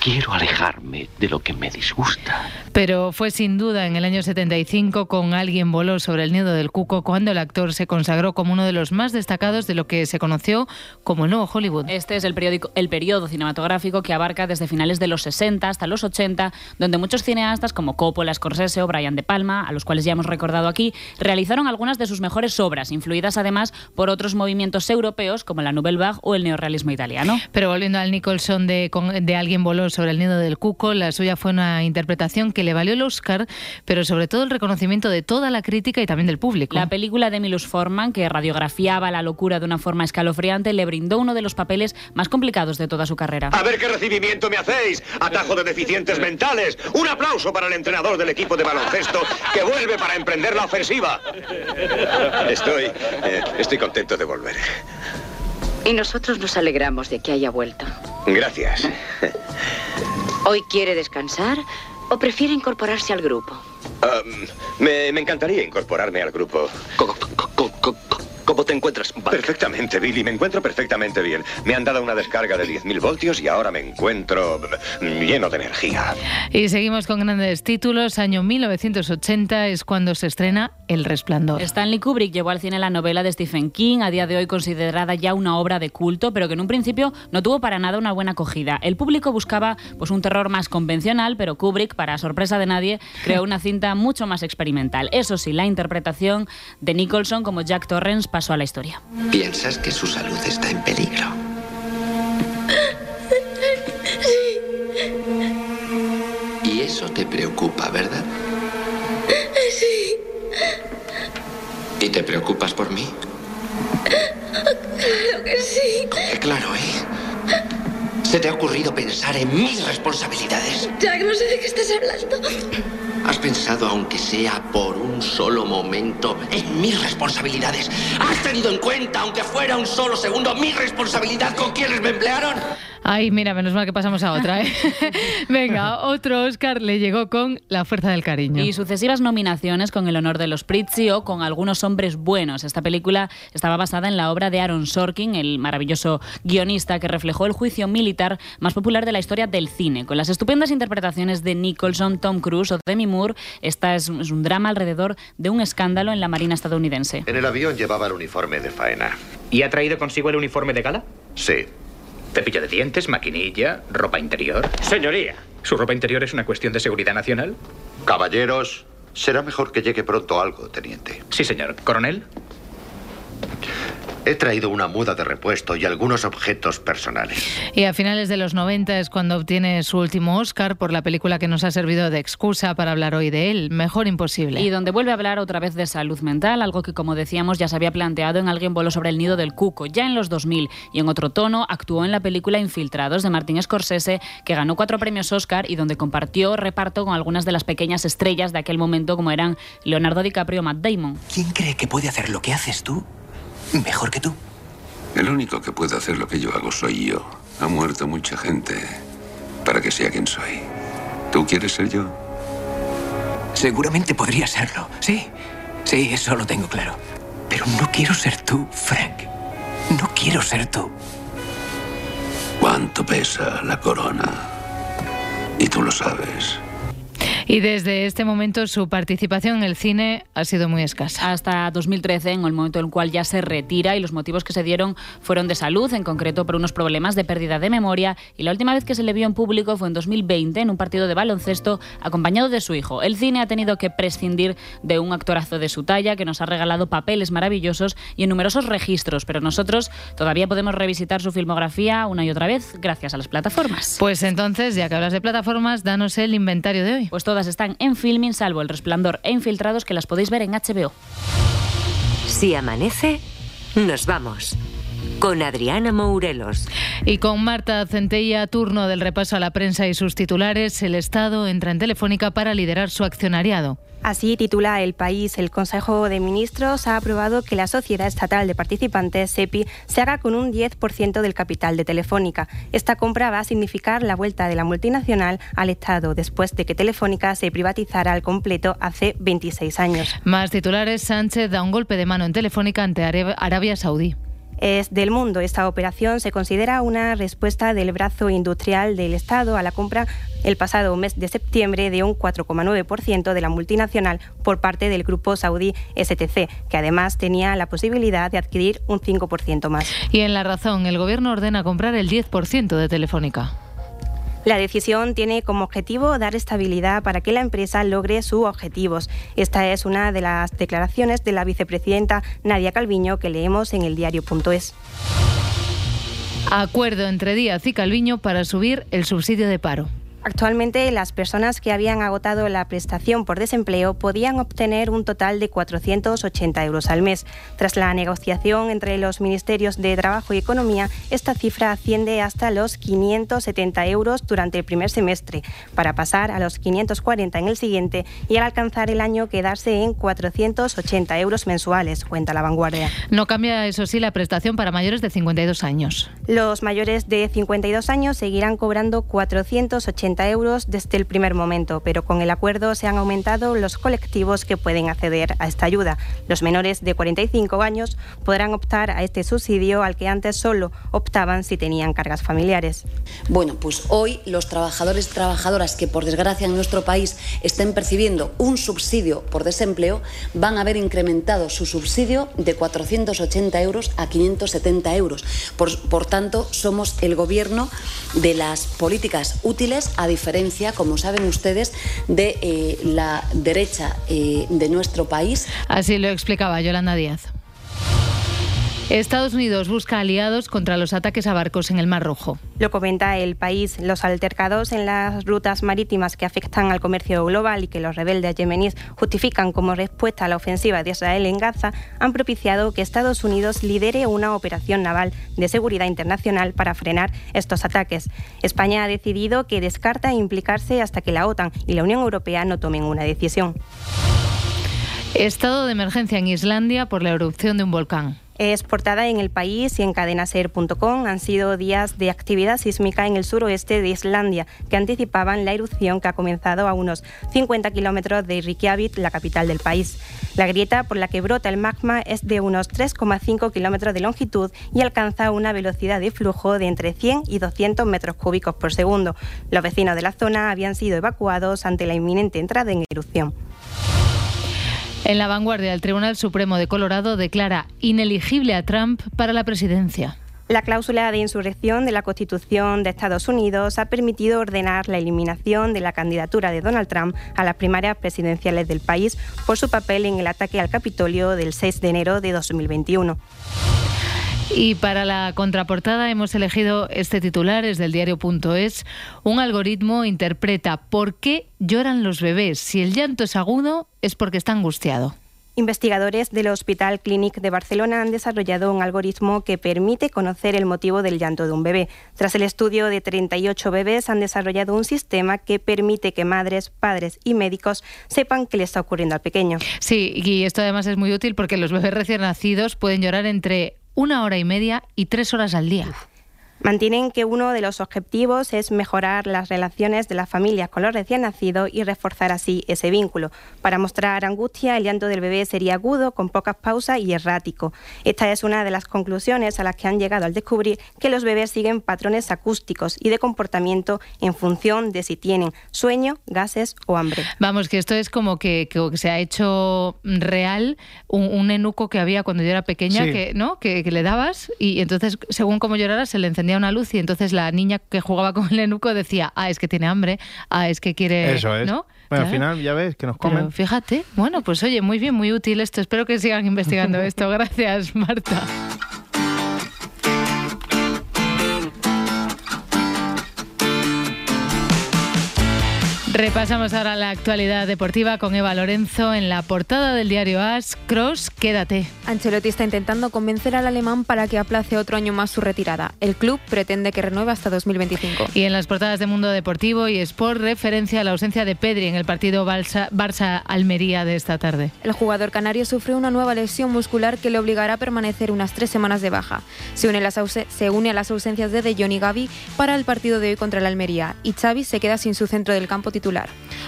Speaker 26: quiero alejarme de lo que me disgusta.
Speaker 1: Pero fue sin duda en el año 75 con Alguien voló sobre el nido del cuco cuando el actor se consagró como uno de los más destacados de lo que se conoció como el nuevo Hollywood.
Speaker 24: Este es el, periódico, el periodo cinematográfico que abarca desde finales de los 60 hasta los 80, donde muchos cineastas como Coppola, Scorsese o Brian De Palma, a los cuales ya hemos recordado aquí, realizaron algunas de sus mejores obras, influidas además por otros movimientos europeos como la Nouvelle Vague o el neorrealismo italiano.
Speaker 1: Pero volviendo al Nicholson de, de Alguien voló sobre el nido del cuco. La suya fue una interpretación que le valió el Oscar, pero sobre todo el reconocimiento de toda la crítica y también del público.
Speaker 24: La película de Milus Forman, que radiografiaba la locura de una forma escalofriante, le brindó uno de los papeles más complicados de toda su carrera.
Speaker 27: A ver qué recibimiento me hacéis. Atajo de deficientes mentales. Un aplauso para el entrenador del equipo de baloncesto que vuelve para emprender la ofensiva.
Speaker 28: Estoy, eh, estoy contento de volver.
Speaker 29: Y nosotros nos alegramos de que haya vuelto.
Speaker 28: Gracias.
Speaker 29: ¿Hoy quiere descansar o prefiere incorporarse al grupo?
Speaker 28: Um, me, me encantaría incorporarme al grupo. Co- co- co- co- ¿Cómo te encuentras? Perfectamente, Billy. Me encuentro perfectamente bien. Me han dado una descarga de 10.000 voltios y ahora me encuentro lleno de energía.
Speaker 1: Y seguimos con grandes títulos. Año 1980 es cuando se estrena El Resplandor.
Speaker 24: Stanley Kubrick llevó al cine la novela de Stephen King, a día de hoy considerada ya una obra de culto, pero que en un principio no tuvo para nada una buena acogida. El público buscaba pues un terror más convencional, pero Kubrick, para sorpresa de nadie, creó una cinta mucho más experimental. Eso sí, la interpretación de Nicholson como Jack Torrance pasó a la historia.
Speaker 23: Piensas que su salud está en peligro. Y eso te preocupa, ¿verdad?
Speaker 3: Sí,
Speaker 23: ¿Y te preocupas por mí?
Speaker 3: claro que sí.
Speaker 23: Claro, ¿eh? ¿Se te ha ocurrido pensar en mis responsabilidades?
Speaker 3: Jack, no sé de qué estás hablando.
Speaker 23: ¿Has pensado, aunque sea por un solo momento, en mis responsabilidades? ¿Has tenido en cuenta, aunque fuera un solo segundo, mi responsabilidad con quienes me emplearon?
Speaker 1: Ay, mira, menos mal que pasamos a otra. ¿eh? Venga, otro Oscar le llegó con La Fuerza del Cariño.
Speaker 24: Y sucesivas nominaciones con el honor de los Prizzi o con algunos hombres buenos. Esta película estaba basada en la obra de Aaron Sorkin, el maravilloso guionista que reflejó el juicio militar más popular de la historia del cine. Con las estupendas interpretaciones de Nicholson, Tom Cruise o Demi Moore, esta es, es un drama alrededor de un escándalo en la Marina estadounidense.
Speaker 28: En el avión llevaba el uniforme de faena.
Speaker 30: ¿Y ha traído consigo el uniforme de gala?
Speaker 28: Sí.
Speaker 30: Cepillo de dientes, maquinilla, ropa interior.
Speaker 28: Señoría.
Speaker 30: ¿Su ropa interior es una cuestión de seguridad nacional?
Speaker 28: Caballeros, será mejor que llegue pronto algo, teniente.
Speaker 30: Sí, señor. ¿Coronel?
Speaker 28: He traído una muda de repuesto y algunos objetos personales.
Speaker 1: Y a finales de los 90 es cuando obtiene su último Oscar por la película que nos ha servido de excusa para hablar hoy de él, Mejor Imposible.
Speaker 24: Y donde vuelve a hablar otra vez de salud mental, algo que como decíamos ya se había planteado en Alguien voló sobre el nido del cuco, ya en los 2000, y en otro tono actuó en la película Infiltrados de Martin Scorsese, que ganó cuatro premios Oscar y donde compartió reparto con algunas de las pequeñas estrellas de aquel momento como eran Leonardo DiCaprio o Matt Damon.
Speaker 23: ¿Quién cree que puede hacer lo que haces tú mejor que tú?
Speaker 31: El único que puede hacer lo que yo hago soy yo. Ha muerto mucha gente para que sea quien soy. ¿Tú quieres ser yo?
Speaker 23: Seguramente podría serlo. Sí, sí, eso lo tengo claro. Pero no quiero ser tú, Frank. No quiero ser tú.
Speaker 31: ¿Cuánto pesa la corona? Y tú lo sabes.
Speaker 1: Y desde este momento su participación en el cine ha sido muy escasa.
Speaker 24: Hasta 2013, en el momento en el cual ya se retira y los motivos que se dieron fueron de salud, en concreto por unos problemas de pérdida de memoria. Y la última vez que se le vio en público fue en 2020 en un partido de baloncesto acompañado de su hijo. El cine ha tenido que prescindir de un actorazo de su talla que nos ha regalado papeles maravillosos y en numerosos registros, pero nosotros todavía podemos revisitar su filmografía una y otra vez gracias a las plataformas.
Speaker 1: Pues entonces, ya que hablas de plataformas, danos el inventario de hoy.
Speaker 24: Pues todas están en Filming, salvo El Resplandor e Infiltrados, que las podéis ver en HBO.
Speaker 32: Si amanece, nos vamos. Con Adriana Mourelos.
Speaker 1: Y con Marta Centella, turno del repaso a la prensa y sus titulares, el Estado entra en Telefónica para liderar su accionariado.
Speaker 33: Así titula El País. El Consejo de Ministros ha aprobado que la Sociedad Estatal de Participantes, SEPI, se haga con un 10% del capital de Telefónica. Esta compra va a significar la vuelta de la multinacional al Estado después de que Telefónica se privatizara al completo hace 26 años.
Speaker 1: Más titulares, Sánchez da un golpe de mano en Telefónica ante Arabia Saudí
Speaker 33: es del mundo. Esta operación se considera una respuesta del brazo industrial del Estado a la compra el pasado mes de septiembre de un 4,9% de la multinacional por parte del grupo saudí STC, que además tenía la posibilidad de adquirir un 5% más.
Speaker 1: Y en la razón, el Gobierno ordena comprar el 10% de Telefónica.
Speaker 33: La decisión tiene como objetivo dar estabilidad para que la empresa logre sus objetivos. Esta es una de las declaraciones de la vicepresidenta Nadia Calviño que leemos en el diario.es.
Speaker 1: Acuerdo entre Díaz y Calviño para subir el subsidio de paro.
Speaker 33: Actualmente, las personas que habían agotado la prestación por desempleo podían obtener un total de 480 euros al mes. Tras la negociación entre los Ministerios de Trabajo y Economía, esta cifra asciende hasta los 570 euros durante el primer semestre, para pasar a los 540 en el siguiente y al alcanzar el año quedarse en 480 euros mensuales, cuenta la vanguardia.
Speaker 1: No cambia, eso sí, la prestación para mayores de 52 años.
Speaker 33: Los mayores de 52 años seguirán cobrando 480 euros desde el primer momento, pero con el acuerdo se han aumentado los colectivos que pueden acceder a esta ayuda. Los menores de 45 años podrán optar a este subsidio al que antes solo optaban si tenían cargas familiares.
Speaker 34: Bueno, pues hoy los trabajadores y trabajadoras que por desgracia en nuestro país estén percibiendo un subsidio por desempleo van a ver incrementado su subsidio de 480 euros a 570 euros. Por tanto, somos el gobierno de las políticas útiles a diferencia, como saben ustedes, de eh, la derecha eh, de nuestro país.
Speaker 1: Así lo explicaba Yolanda Díaz. Estados Unidos busca aliados contra los ataques a barcos en el Mar Rojo.
Speaker 33: Lo comenta el país. Los altercados en las rutas marítimas que afectan al comercio global y que los rebeldes yemeníes justifican como respuesta a la ofensiva de Israel en Gaza han propiciado que Estados Unidos lidere una operación naval de seguridad internacional para frenar estos ataques. España ha decidido que descarta implicarse hasta que la OTAN y la Unión Europea no tomen una decisión.
Speaker 1: Estado de emergencia en Islandia por la erupción de un volcán.
Speaker 33: Es portada en el país y en cadenaser.com. Han sido días de actividad sísmica en el suroeste de Islandia que anticipaban la erupción que ha comenzado a unos 50 kilómetros de Reykjavik, la capital del país. La grieta por la que brota el magma es de unos 3,5 kilómetros de longitud y alcanza una velocidad de flujo de entre 100 y 200 metros cúbicos por segundo. Los vecinos de la zona habían sido evacuados ante la inminente entrada en erupción.
Speaker 1: En la vanguardia, el Tribunal Supremo de Colorado declara ineligible a Trump para la presidencia.
Speaker 33: La cláusula de insurrección de la Constitución de Estados Unidos ha permitido ordenar la eliminación de la candidatura de Donald Trump a las primarias presidenciales del país por su papel en el ataque al Capitolio del 6 de enero de 2021.
Speaker 1: Y para la contraportada hemos elegido este titular, es del diario.es. Un algoritmo interpreta por qué lloran los bebés. Si el llanto es agudo, es porque está angustiado.
Speaker 33: Investigadores del Hospital Clínic de Barcelona han desarrollado un algoritmo que permite conocer el motivo del llanto de un bebé. Tras el estudio de 38 bebés, han desarrollado un sistema que permite que madres, padres y médicos sepan qué le está ocurriendo al pequeño.
Speaker 1: Sí, y esto además es muy útil porque los bebés recién nacidos pueden llorar entre una hora y media y tres horas al día.
Speaker 33: Mantienen que uno de los objetivos es mejorar las relaciones de las familias con los recién nacidos y reforzar así ese vínculo. Para mostrar angustia, el llanto del bebé sería agudo, con pocas pausas y errático. Esta es una de las conclusiones a las que han llegado al descubrir que los bebés siguen patrones acústicos y de comportamiento en función de si tienen sueño, gases o hambre.
Speaker 1: Vamos, que esto es como que, que se ha hecho real un, un, enuco que había cuando yo era pequeña,
Speaker 2: Sí.
Speaker 1: que, ¿no? Que, que le dabas y entonces, según cómo llorara, se le encendía una luz y entonces la niña que jugaba con el enuco decía, ah, es que tiene hambre, ah, es que quiere...
Speaker 2: Eso es.
Speaker 1: ¿no?
Speaker 2: Bueno, al final ya ves que nos
Speaker 1: Pero
Speaker 2: comen.
Speaker 1: fíjate, bueno, pues oye, muy bien, muy útil esto. Espero que sigan investigando esto. Gracias, Marta. Repasamos ahora la actualidad deportiva con Eva Lorenzo en la portada del diario As. Cross, quédate.
Speaker 19: Ancelotti está intentando convencer al alemán para que aplace otro año más su retirada. El club pretende que renueve hasta 2025.
Speaker 1: Y en las portadas de Mundo Deportivo y Sport, referencia a la ausencia de Pedri en el partido Barça- Barça-Almería de esta tarde.
Speaker 19: El jugador canario sufrió una nueva lesión muscular que le obligará a permanecer unas tres semanas de baja. Se une, las se une a las ausencias de De Jong y Gavi para el partido de hoy contra el Almería y Xavi se queda sin su centro del campo titular.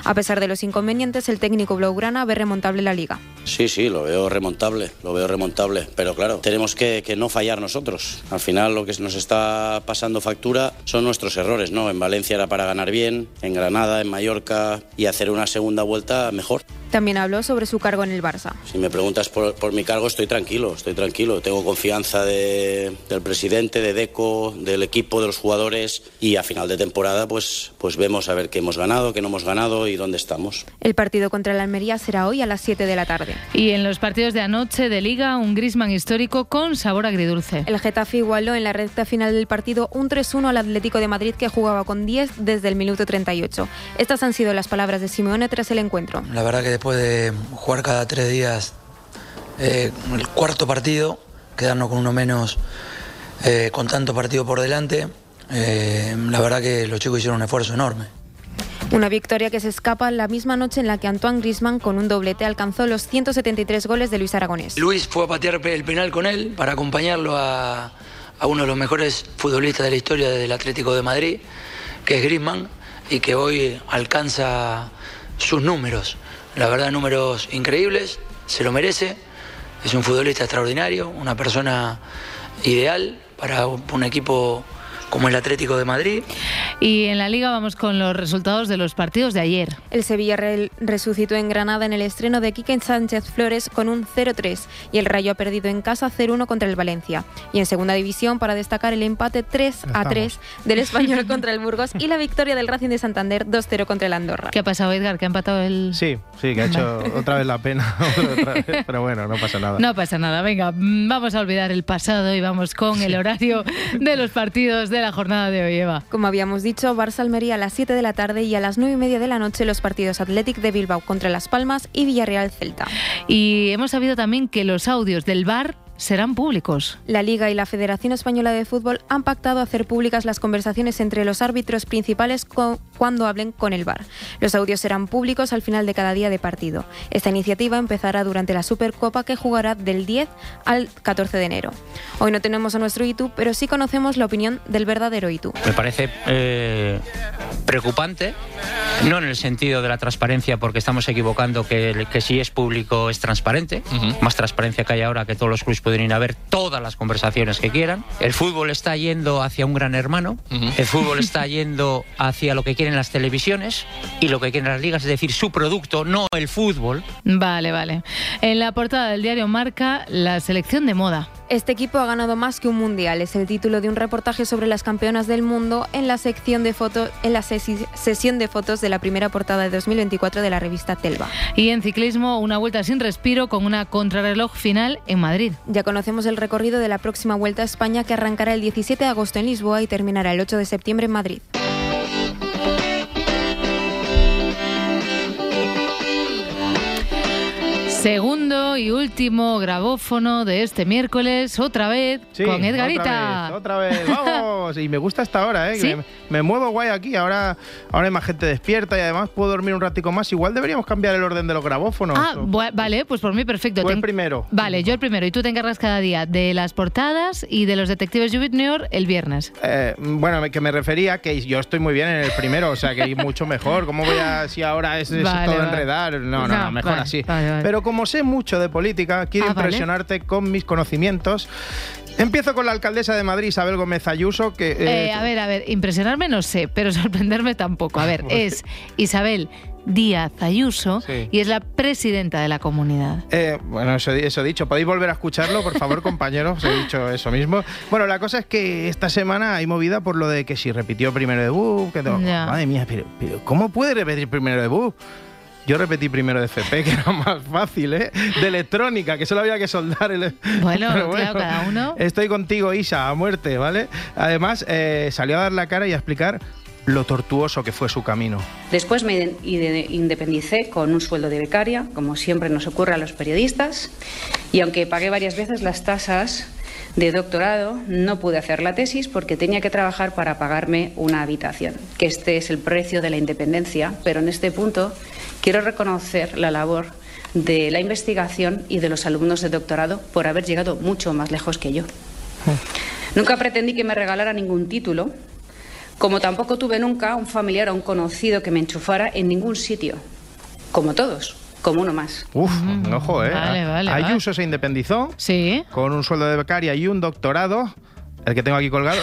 Speaker 19: A pesar de los inconvenientes, el técnico blaugrana ve remontable la liga.
Speaker 35: Sí, sí, lo veo remontable, lo veo remontable, pero claro, tenemos que, que no fallar nosotros. Al final lo que nos está pasando factura son nuestros errores, ¿no? En Valencia era para ganar bien, en Granada, en Mallorca y hacer una segunda vuelta mejor.
Speaker 19: También habló sobre su cargo en el Barça.
Speaker 35: Si me preguntas por, por mi cargo, estoy tranquilo, estoy tranquilo. Tengo confianza de- del presidente, de Deco, del equipo, de los jugadores y a final de temporada pues, pues vemos a ver qué hemos ganado, qué no hemos ganado y dónde estamos.
Speaker 19: El partido contra el Almería será hoy a las 7 de la tarde.
Speaker 1: Y en los partidos de anoche de Liga, un Grisman histórico con sabor agridulce.
Speaker 19: El Getafe igualó en la recta final del partido un 3-1 al Atlético de Madrid que jugaba con 10 desde el minuto 38. Estas han sido las palabras de Simeone tras el encuentro.
Speaker 36: La verdad que después de jugar cada tres días eh, el cuarto partido, quedarnos con uno menos eh, con tanto partido por delante, eh, la verdad que los chicos hicieron un esfuerzo enorme.
Speaker 19: Una victoria que se escapa la misma noche en la que Antoine Griezmann con un doblete alcanzó los 173 goles de Luis Aragonés.
Speaker 36: Luis fue a patear el penal con él para acompañarlo a, a uno de los mejores futbolistas de la historia del Atlético de Madrid, que es Griezmann, y que hoy alcanza sus números. La verdad, números increíbles, se lo merece. Es un futbolista extraordinario, una persona ideal para un equipo como el Atlético de Madrid.
Speaker 1: Y en la Liga vamos con los resultados de los partidos de ayer.
Speaker 19: El Sevilla Real resucitó en Granada en el estreno de Quique Sánchez Flores con un 0-3 y el Rayo ha perdido en casa 0-1 contra el Valencia. Y en segunda división para destacar el empate 3-3 del Español contra el Burgos y la victoria del Racing de Santander 2-0 contra el Andorra.
Speaker 1: ¿Qué ha pasado, Edgar? ¿Que ha empatado el...?
Speaker 2: Sí, sí, que ha hecho otra vez la pena. otra vez, pero bueno, no pasa nada.
Speaker 1: No pasa nada, venga, mm, vamos a olvidar el pasado y vamos con el horario de los partidos de la jornada de hoy, Eva.
Speaker 19: Como habíamos dicho, Barça-Almería a las 7 de la tarde y a las 9 y media de la noche los partidos Athletic de Bilbao contra Las Palmas y Villarreal-Celta.
Speaker 1: Y hemos sabido también que los audios del bar serán públicos.
Speaker 19: La Liga y la Federación Española de Fútbol han pactado hacer públicas las conversaciones entre los árbitros principales cuando hablen con el VAR. Los audios serán públicos al final de cada día de partido. Esta iniciativa empezará durante la Supercopa que jugará del 10 al 14 de enero. Hoy no tenemos a nuestro Itu, pero sí conocemos la opinión del verdadero Itu.
Speaker 37: Me parece eh, preocupante, no en el sentido de la transparencia, porque estamos equivocando que, que si es público es transparente, más transparencia que hay ahora que todos los clubes pueden ir a ver todas las conversaciones que quieran. El fútbol está yendo hacia un gran hermano, el fútbol está yendo hacia lo que quieren las televisiones y lo que quieren las ligas, es decir, su producto, no el fútbol.
Speaker 1: Vale, vale. En la portada del diario Marca, la selección de moda.
Speaker 19: Este equipo ha ganado más que un mundial. Es el título de un reportaje sobre las campeonas del mundo en la sección de fotos, en la sesi- sesión de fotos de la primera portada de 2024 de la revista Telva.
Speaker 1: Y en ciclismo, una vuelta sin respiro con una contrarreloj final en Madrid.
Speaker 19: Ya conocemos el recorrido de la próxima Vuelta a España que arrancará el 17 de agosto en Lisboa y terminará el 8 de septiembre en Madrid.
Speaker 1: Segundo y último grabófono de este miércoles, otra vez
Speaker 2: Sí,
Speaker 1: con Edgarita.
Speaker 2: Otra vez, otra vez, vamos. Y me gusta esta hora, ¿eh? Me, me muevo guay aquí. Ahora, ahora hay más gente despierta y además puedo dormir un ratico más. Igual deberíamos cambiar el orden de los grabófonos.
Speaker 1: Ah, vale, pues por mí perfecto.
Speaker 2: Tú el primero.
Speaker 1: Vale, yo el primero. Y tú te encargas cada día de las portadas y de los detectives Junior el viernes.
Speaker 2: Eh, bueno, que me refería que yo estoy muy bien en el primero, o sea que mucho mejor. ¿Cómo voy a si ahora es, es
Speaker 1: Vale,
Speaker 2: todo
Speaker 1: vale.
Speaker 2: enredar? No, no,
Speaker 1: No,
Speaker 2: no, mejor
Speaker 1: vale,
Speaker 2: así. Pero como sé mucho de política, quiero
Speaker 1: Ah, vale.
Speaker 2: impresionarte con mis conocimientos. Empiezo con la alcaldesa de Madrid, Isabel Gómez Ayuso, que eh,
Speaker 1: Eh, a ver, a ver, impresionarme no sé, pero sorprenderme tampoco. A ver, es Isabel Díaz Ayuso
Speaker 2: Sí.
Speaker 1: y es la presidenta de la comunidad.
Speaker 2: Eh, bueno, eso, eso dicho. ¿Podéis volver a escucharlo, por favor, compañeros? He dicho eso mismo. Bueno, la cosa es que esta semana hay movida por lo de que si repitió primero de BUP, que todo. Madre mía, pero, pero ¿cómo puede repetir primero de BUP? Yo repetí primero de FP, que era más fácil, ¿eh? De electrónica, que solo había que soldar el...
Speaker 1: Bueno,
Speaker 2: Pero
Speaker 1: claro, cada uno.
Speaker 2: Estoy contigo, Isa, a muerte, ¿vale? Además, eh, salió a dar la cara y a explicar lo tortuoso que fue su camino.
Speaker 38: Después me independicé con un sueldo de becaria, como siempre nos ocurre a los periodistas, y aunque pagué varias veces las tasas de doctorado, no pude hacer la tesis porque tenía que trabajar para pagarme una habitación, que este es el precio de la independencia, pero en este punto quiero reconocer la labor de la investigación y de los alumnos de doctorado por haber llegado mucho más lejos que yo. Nunca pretendí que me regalara ningún título, como tampoco tuve nunca un familiar o un conocido que me enchufara en ningún sitio, como todos, como uno más.
Speaker 2: Uf, ojo, ¿eh?
Speaker 38: Vale, vale,
Speaker 2: Ayuso
Speaker 38: vale.
Speaker 2: se independizó
Speaker 1: sí.
Speaker 2: con un sueldo de becaria y un doctorado. El que tengo aquí colgado.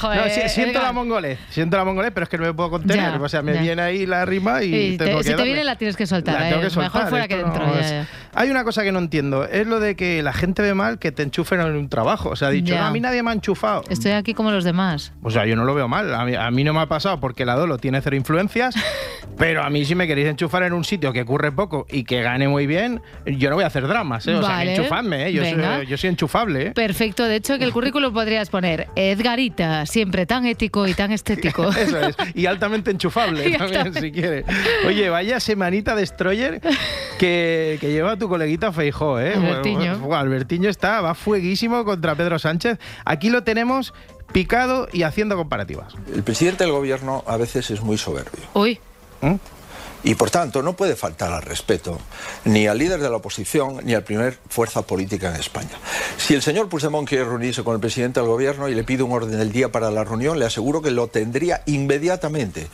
Speaker 1: Joder,
Speaker 2: no, sí, siento la mongolés, siento la mongolés, pero es que no me puedo contener.
Speaker 1: Ya,
Speaker 2: o sea, me
Speaker 1: ya.
Speaker 2: viene ahí la rima y,
Speaker 1: Y te-
Speaker 2: tengo que
Speaker 1: si te viene la tienes que soltar.
Speaker 2: La tengo
Speaker 1: eh.
Speaker 2: que soltar,
Speaker 1: Mejor fuera que dentro.
Speaker 2: no
Speaker 1: ya,
Speaker 2: es-. Hay una cosa que no entiendo, es lo de que la gente ve mal que te enchufen en un trabajo. O sea, ha dicho. "No, a mí nadie me ha enchufado.
Speaker 1: Estoy aquí como los demás.
Speaker 2: O sea, yo no lo veo mal. A mí, a mí no me ha pasado porque la Dolo tiene cero influencias, pero a mí si me queréis enchufar en un sitio que ocurre poco y que gane muy bien, yo no voy a hacer dramas, ¿eh? O sea,
Speaker 1: Vale.
Speaker 2: enchufadme, ¿eh? Yo,
Speaker 1: Venga.
Speaker 2: soy, yo soy enchufable, ¿eh?
Speaker 1: Perfecto, de hecho que el currículum podrías poner Edgarita, siempre tan ético y tan estético.
Speaker 2: Eso es. Y altamente enchufable
Speaker 1: Y
Speaker 2: también,
Speaker 1: altamente-
Speaker 2: si quiere. Oye, vaya semanita destroyer que, que lleva tu coleguita Feijó, ¿eh?
Speaker 1: Albertiño.
Speaker 2: Bueno, Albertiño está, va fueguísimo contra Pedro Sánchez. Aquí lo tenemos picado y haciendo comparativas.
Speaker 39: El presidente del gobierno a veces es muy soberbio.
Speaker 1: Uy.
Speaker 39: Y por tanto no puede faltar al respeto ni al líder de la oposición ni al primer fuerza política en España. Si el señor Puigdemont quiere reunirse con el presidente del gobierno y le pide un orden del día para la reunión, le aseguro que lo tendría inmediatamente.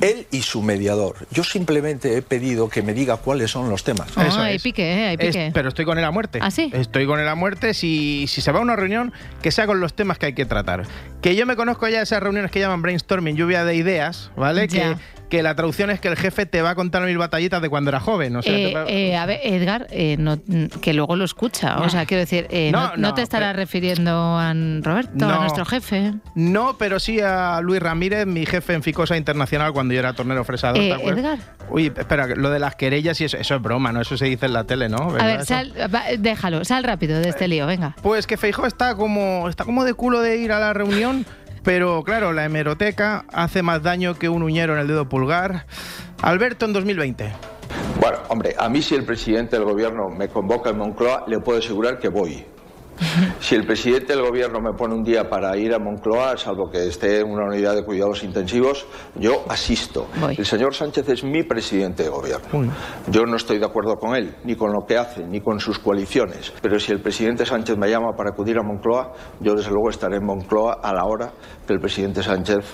Speaker 39: Él y su mediador. Yo simplemente he pedido que me diga cuáles son los temas.
Speaker 1: Ah, hay pique, eh, hay
Speaker 2: Es-
Speaker 1: pique.
Speaker 2: pero estoy con él a muerte.
Speaker 1: ¿Ah, sí?
Speaker 2: Estoy con él a muerte. Si, si se va a una reunión, que sea con los temas que hay que tratar. Que yo me conozco ya esas reuniones que llaman brainstorming, lluvia de ideas, ¿vale?
Speaker 1: Ya.
Speaker 2: Que, que la traducción es que el jefe te va a contar mil batallitas de cuando era joven. O sea,
Speaker 1: Eh,
Speaker 2: va-
Speaker 1: eh, a ver, Edgar, eh, no- que luego lo escucha. O sea, quiero decir, no,
Speaker 2: No,
Speaker 1: no
Speaker 2: no,
Speaker 1: te estarás refiriendo a Roberto, a nuestro jefe.
Speaker 2: No, pero sí a Luis Ramírez, mi jefe en Ficosa Internacional cuando yo era tornero fresador.
Speaker 1: Edgar.
Speaker 2: Uy, espera, lo de las querellas y eso, eso es broma, ¿no? Eso se dice en la tele, ¿no?
Speaker 1: A ver, sal, va, déjalo, sal rápido de este lío, venga.
Speaker 2: Pues que Feijó está como, está como de culo de ir a la reunión, pero claro, la hemeroteca hace más daño que un uñero en el dedo pulgar. Alberto en 2020.
Speaker 39: Bueno, hombre, a mí si el presidente del gobierno me convoca en Moncloa, le puedo asegurar que voy. Si el presidente del gobierno me pone un día para ir a Moncloa, salvo que esté en una unidad de cuidados intensivos, yo asisto. El señor Sánchez es mi presidente de gobierno. Yo no estoy de acuerdo con él, ni con lo que hace, ni con sus coaliciones. Pero si el presidente Sánchez me llama para acudir a Moncloa, yo desde luego estaré en Moncloa a la hora que el presidente Sánchez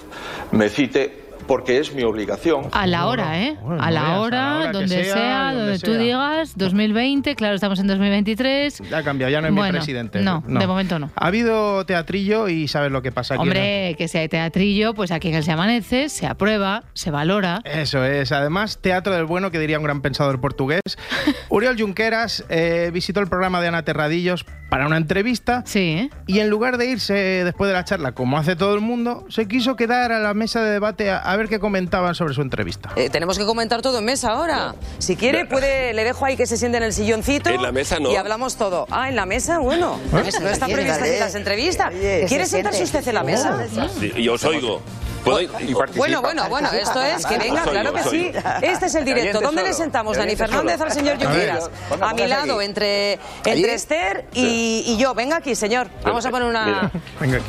Speaker 39: me cite, porque es mi obligación.
Speaker 1: A la hora, ¿eh?
Speaker 2: Bueno,
Speaker 1: a la
Speaker 2: veas,
Speaker 1: hora,
Speaker 2: a la hora que
Speaker 1: donde
Speaker 2: sea,
Speaker 1: sea,
Speaker 2: donde
Speaker 1: donde tú digas, 2020, claro, estamos en 2023.
Speaker 2: Ya ha cambiado, ya no es
Speaker 1: Bueno,
Speaker 2: mi presidente.
Speaker 1: No, de momento no.
Speaker 2: Ha habido teatrillo y sabes lo que pasa aquí.
Speaker 1: Hombre, que si hay teatrillo, pues aquí en el Se Amanece se aprueba, se valora.
Speaker 2: Eso es. Además, teatro del bueno, que diría un gran pensador portugués. Uriol Junqueras eh, visitó el programa de Ana Terradillos para una entrevista.
Speaker 1: Sí.
Speaker 2: Y en lugar de irse después de la charla, como hace todo el mundo, se quiso quedar a la mesa de debate a, a ver qué comentaban sobre su entrevista.
Speaker 40: Eh, tenemos que comentar todo en mesa ahora. Si quiere, puede, le dejo ahí que se siente en el silloncito.
Speaker 41: En la mesa no.
Speaker 40: Y hablamos todo. Ah, en la mesa, bueno.
Speaker 41: La mesa
Speaker 40: no está prevista aquí las entrevistas.
Speaker 41: Oye,
Speaker 40: ¿Quiere
Speaker 41: se
Speaker 40: sentarse usted en la mesa?
Speaker 41: Sí, y os oigo. ¿Puedo ir?
Speaker 40: Bueno, bueno, bueno, esto es que venga, claro que sí. Este es el directo. ¿Dónde le sentamos, Dani Fernández,
Speaker 41: solo.
Speaker 40: al señor Junqueras? A mi lado,
Speaker 41: aquí.
Speaker 40: entre, entre Esther y, y yo. Venga aquí, señor. Vamos a poner una...
Speaker 41: Mira.
Speaker 2: Venga.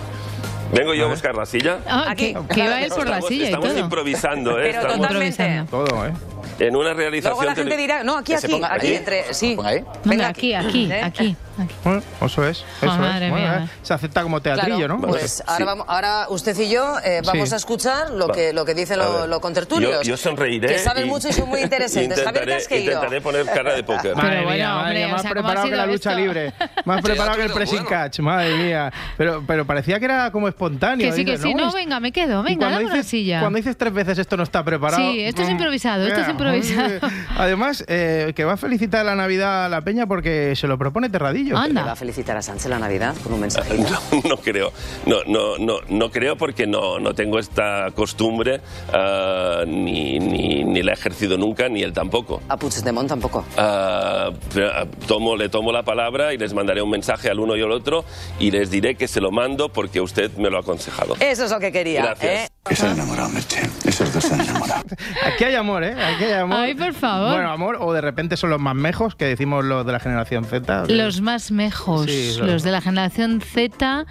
Speaker 41: Vengo yo a buscar la silla.
Speaker 1: Ah,
Speaker 40: Aquí.
Speaker 1: que, que iba él por la
Speaker 41: Estamos-
Speaker 1: silla y
Speaker 41: Estamos
Speaker 1: todo.
Speaker 41: improvisando, ¿eh?
Speaker 40: Pero
Speaker 41: Estamos
Speaker 40: totalmente.
Speaker 2: Todo, ¿eh?
Speaker 41: en una realización.
Speaker 40: Luego la gente dirá, no, aquí,
Speaker 41: Que se
Speaker 40: aquí,
Speaker 41: ponga
Speaker 40: aquí,
Speaker 41: aquí.
Speaker 40: entre... Sí.
Speaker 1: Venga,
Speaker 40: Venga
Speaker 1: aquí, aquí,
Speaker 40: ¿Eh?
Speaker 1: aquí.
Speaker 2: Bueno, eso es. Eso
Speaker 1: Ah, madre
Speaker 2: es. Bueno,
Speaker 1: mía.
Speaker 2: eh, Se acepta como teatrillo,
Speaker 40: Claro,
Speaker 2: ¿no?
Speaker 40: Pues ahora, vamos, ahora usted y yo eh, vamos
Speaker 2: Sí.
Speaker 40: a escuchar lo
Speaker 41: Va.
Speaker 40: que, lo que dicen los lo contertulios.
Speaker 41: Yo, yo sonreiré.
Speaker 40: Que saben
Speaker 41: y-
Speaker 40: mucho y son muy interesantes. Javier
Speaker 41: Intentaré,
Speaker 40: Casqueiro.
Speaker 41: intentaré poner cara de póker.
Speaker 2: Madre
Speaker 1: bueno,
Speaker 2: mía, madre mía,
Speaker 1: o
Speaker 2: más
Speaker 1: sea, ¿cómo ha
Speaker 2: preparado que la lucha
Speaker 1: esto?
Speaker 2: libre. Más preparado que el pressing catch, madre mía. Pero, pero parecía que era como espontáneo.
Speaker 1: Que sí, que sí, no, venga, me quedo, venga,
Speaker 2: cuando
Speaker 1: dame una
Speaker 2: dices-
Speaker 1: silla.
Speaker 2: Cuando dices tres veces esto no está preparado.
Speaker 1: Sí, esto es
Speaker 2: mm,
Speaker 1: improvisado, esto es improvisado.
Speaker 2: Además, eh, que va a felicitar la Navidad a la Peña porque se lo propone Terradillo.
Speaker 40: Le va a felicitar a Sánchez la Navidad con un mensaje.
Speaker 41: No, no creo. No, no, no, no creo porque no, no tengo esta costumbre, ah, ni, ni, ni la he ejercido nunca, ni él tampoco.
Speaker 40: A Puigdemont tampoco.
Speaker 41: Ah, tomo, le tomo la palabra y les mandaré un mensaje al uno y al otro y les diré que se lo mando porque usted me lo ha aconsejado.
Speaker 40: Eso es lo que quería.
Speaker 41: Gracias.
Speaker 40: ¿eh?
Speaker 39: Están enamorados, Merche. Esos dos están enamorados.
Speaker 2: Aquí hay amor, ¿eh? Aquí hay amor.
Speaker 1: Ay, por favor.
Speaker 2: Bueno, amor, o de repente son los más mejos, que decimos los de la generación Z.
Speaker 1: Los más mejos,
Speaker 2: Sí,
Speaker 1: los de la generación Z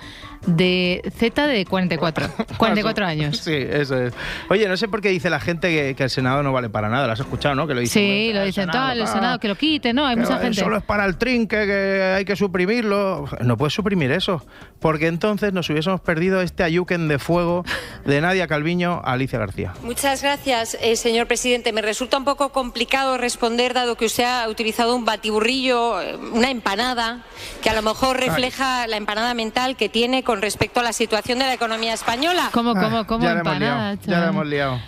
Speaker 1: de Z de 44, 44 años.
Speaker 2: Sí, eso es. Oye, no sé por qué dice la gente que, que el Senado no vale para nada. ¿Lo has escuchado, no? Que lo dicen.
Speaker 1: Sí, lo dicen tal, el Senado que lo quite, ¿no? Hay mucha gente.
Speaker 2: Solo es para el trinque, que hay que suprimirlo. No puedes suprimir eso, porque entonces nos hubiésemos perdido este ayuquen de fuego de Nadia Calviño a Alicia García.
Speaker 42: Muchas gracias, eh, señor presidente. Me resulta un poco complicado responder, dado que usted ha utilizado un batiburrillo, eh, una empanada, que a lo mejor refleja la empanada mental que tiene
Speaker 43: con respecto a la situación de la economía española.
Speaker 1: ¿Cómo, cómo, cómo?
Speaker 2: ya la hemos
Speaker 1: empanada,
Speaker 2: liado, ya la hemos liado.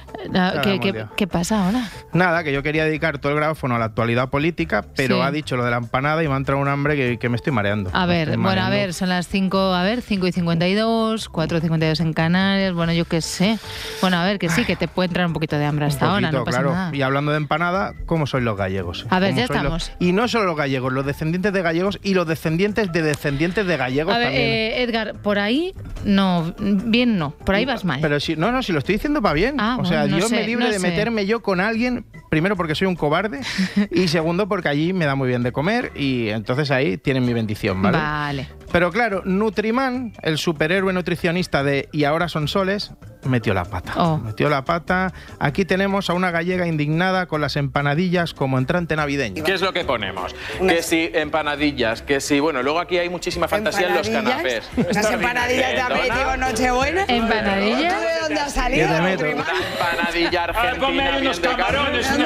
Speaker 1: ¿Qué,
Speaker 2: hemos
Speaker 1: qué-
Speaker 2: liado.
Speaker 1: qué pasa ahora?
Speaker 2: Nada, que yo quería dedicar todo el grabófono a la actualidad política, pero
Speaker 1: Sí.
Speaker 2: ha dicho lo de la empanada y me ha entrado un hambre que, que me estoy mareando.
Speaker 1: A ver, bueno, a ver, son las 5, a ver, 5 y 52, 4 y 52 en Canarias, bueno, yo qué sé. Bueno, a ver, que sí, que te puede entrar un poquito de hambre hasta ahora, no pasa
Speaker 2: claro.
Speaker 1: nada.
Speaker 2: Y hablando de empanada, ¿cómo sois los gallegos?
Speaker 1: A ver,
Speaker 2: ¿Cómo
Speaker 1: ya
Speaker 2: los-
Speaker 1: estamos.
Speaker 2: Y no solo los gallegos, los descendientes de gallegos y los descendientes de descendientes de gallegos
Speaker 1: A ver,
Speaker 2: también.
Speaker 1: eh, Edgar, por ahí no, bien no, por ahí vas mal.
Speaker 2: Pero si, no, no, si lo estoy diciendo para bien.
Speaker 1: Ah,
Speaker 2: o sea,
Speaker 1: bueno, no
Speaker 2: yo me libre
Speaker 1: no
Speaker 2: de
Speaker 1: sé.
Speaker 2: meterme yo con alguien, primero porque soy un cobarde y segundo porque allí me da muy bien de comer y entonces ahí tienen mi bendición, ¿vale?
Speaker 1: Vale.
Speaker 2: Pero claro, Nutriman, el superhéroe nutricionista de Y ahora son soles, metió la pata.
Speaker 1: Oh.
Speaker 2: Metió la pata. Aquí tenemos a una gallega indignada con las empanadillas como entrante navideño.
Speaker 44: ¿Qué es lo que ponemos? Que si empanadillas, que si. Bueno, luego aquí hay muchísima fantasía en los canapés.
Speaker 40: Unas empanadillas de aperitivo Nochebuena.
Speaker 1: ¿Empanadillas?
Speaker 40: ¿Tú de dónde has salido?
Speaker 44: Empanadilla argentina.
Speaker 40: unos.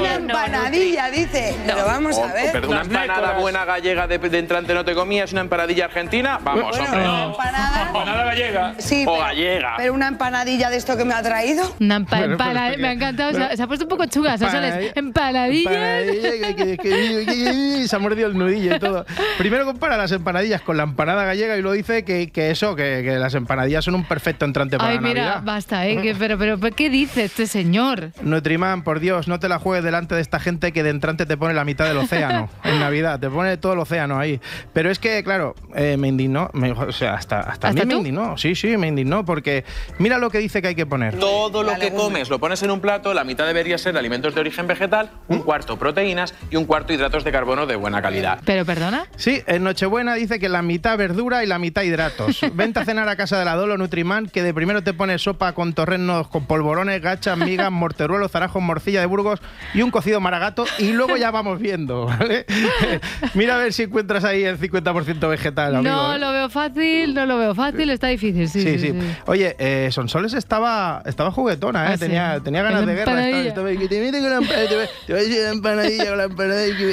Speaker 40: Una empanadilla, dice. Pero vamos a ver.
Speaker 44: Pero una empanada buena gallega de, de entrante no te comías, una empanadilla argentina, vamos,
Speaker 40: Bueno,
Speaker 44: hombre.
Speaker 40: una empanada.
Speaker 44: Empanada gallega.
Speaker 40: Sí,
Speaker 44: o
Speaker 40: pero-
Speaker 44: gallega.
Speaker 40: Pero una empanadilla de esto que me ha traído.
Speaker 1: Una empa-
Speaker 2: Bueno, pero
Speaker 1: empana-
Speaker 2: es que-
Speaker 1: me ha encantado, se ha,
Speaker 2: bueno.
Speaker 1: se ha puesto un poco
Speaker 2: Empanadilla-
Speaker 1: Sonsoles. Empanadillas.
Speaker 2: Empanadilla, que- que- se ha mordido el nudillo y todo. Primero compara las empanadillas con la empanada gallega y luego dice que, que eso, que, que las empanadillas son un perfecto entrante para
Speaker 1: Ay,
Speaker 2: la
Speaker 1: mira,
Speaker 2: Navidad.
Speaker 1: basta, ¿eh? Que- pero, pero, pero, ¿qué dice este señor?
Speaker 2: Nutriman, por Dios, no te la juegues delante de esta gente que de entrante te pone la mitad del océano en Navidad, te pone todo el océano ahí. Pero es que, claro, eh, me indignó, me- o sea, hasta, hasta, a mí
Speaker 44: ¿Hasta
Speaker 2: me indignó, sí, sí, me indignó, porque mira lo que dice que hay que poner.
Speaker 44: Todo lo que comes lo pones en un plato, la mitad debería ser alimentos de origen vegetal, un cuarto proteínas y un cuarto hidratos de carbono de buena calidad.
Speaker 1: ¿Pero perdona?
Speaker 2: Sí, en Nochebuena dice que la mitad verdura y la mitad hidratos. Vente a cenar a casa de la Dolo Nutriman, que de primero te pone sopa con torrenos, con polvorones, gachas, migas, morteruelos, zarajos, morcilla de Burgos y un cocido maragato y luego ya vamos viendo, ¿vale? Mira a ver si encuentras ahí el 50% vegetal, amigo.
Speaker 1: No
Speaker 2: ¿eh?
Speaker 1: lo veo fácil, no lo veo fácil, está difícil, sí.
Speaker 2: Sí,
Speaker 1: sí,
Speaker 2: sí.
Speaker 1: sí.
Speaker 2: Oye, eh, Sonsoles estaba, estaba juguetona, ¿eh?
Speaker 1: Ah, sí.
Speaker 2: tenía, tenía ganas de guerra.
Speaker 1: empanadilla.
Speaker 2: Estaba, estaba- que te mete con la empanadilla, te voy- te voy a decir la empanadilla con la empanadilla. que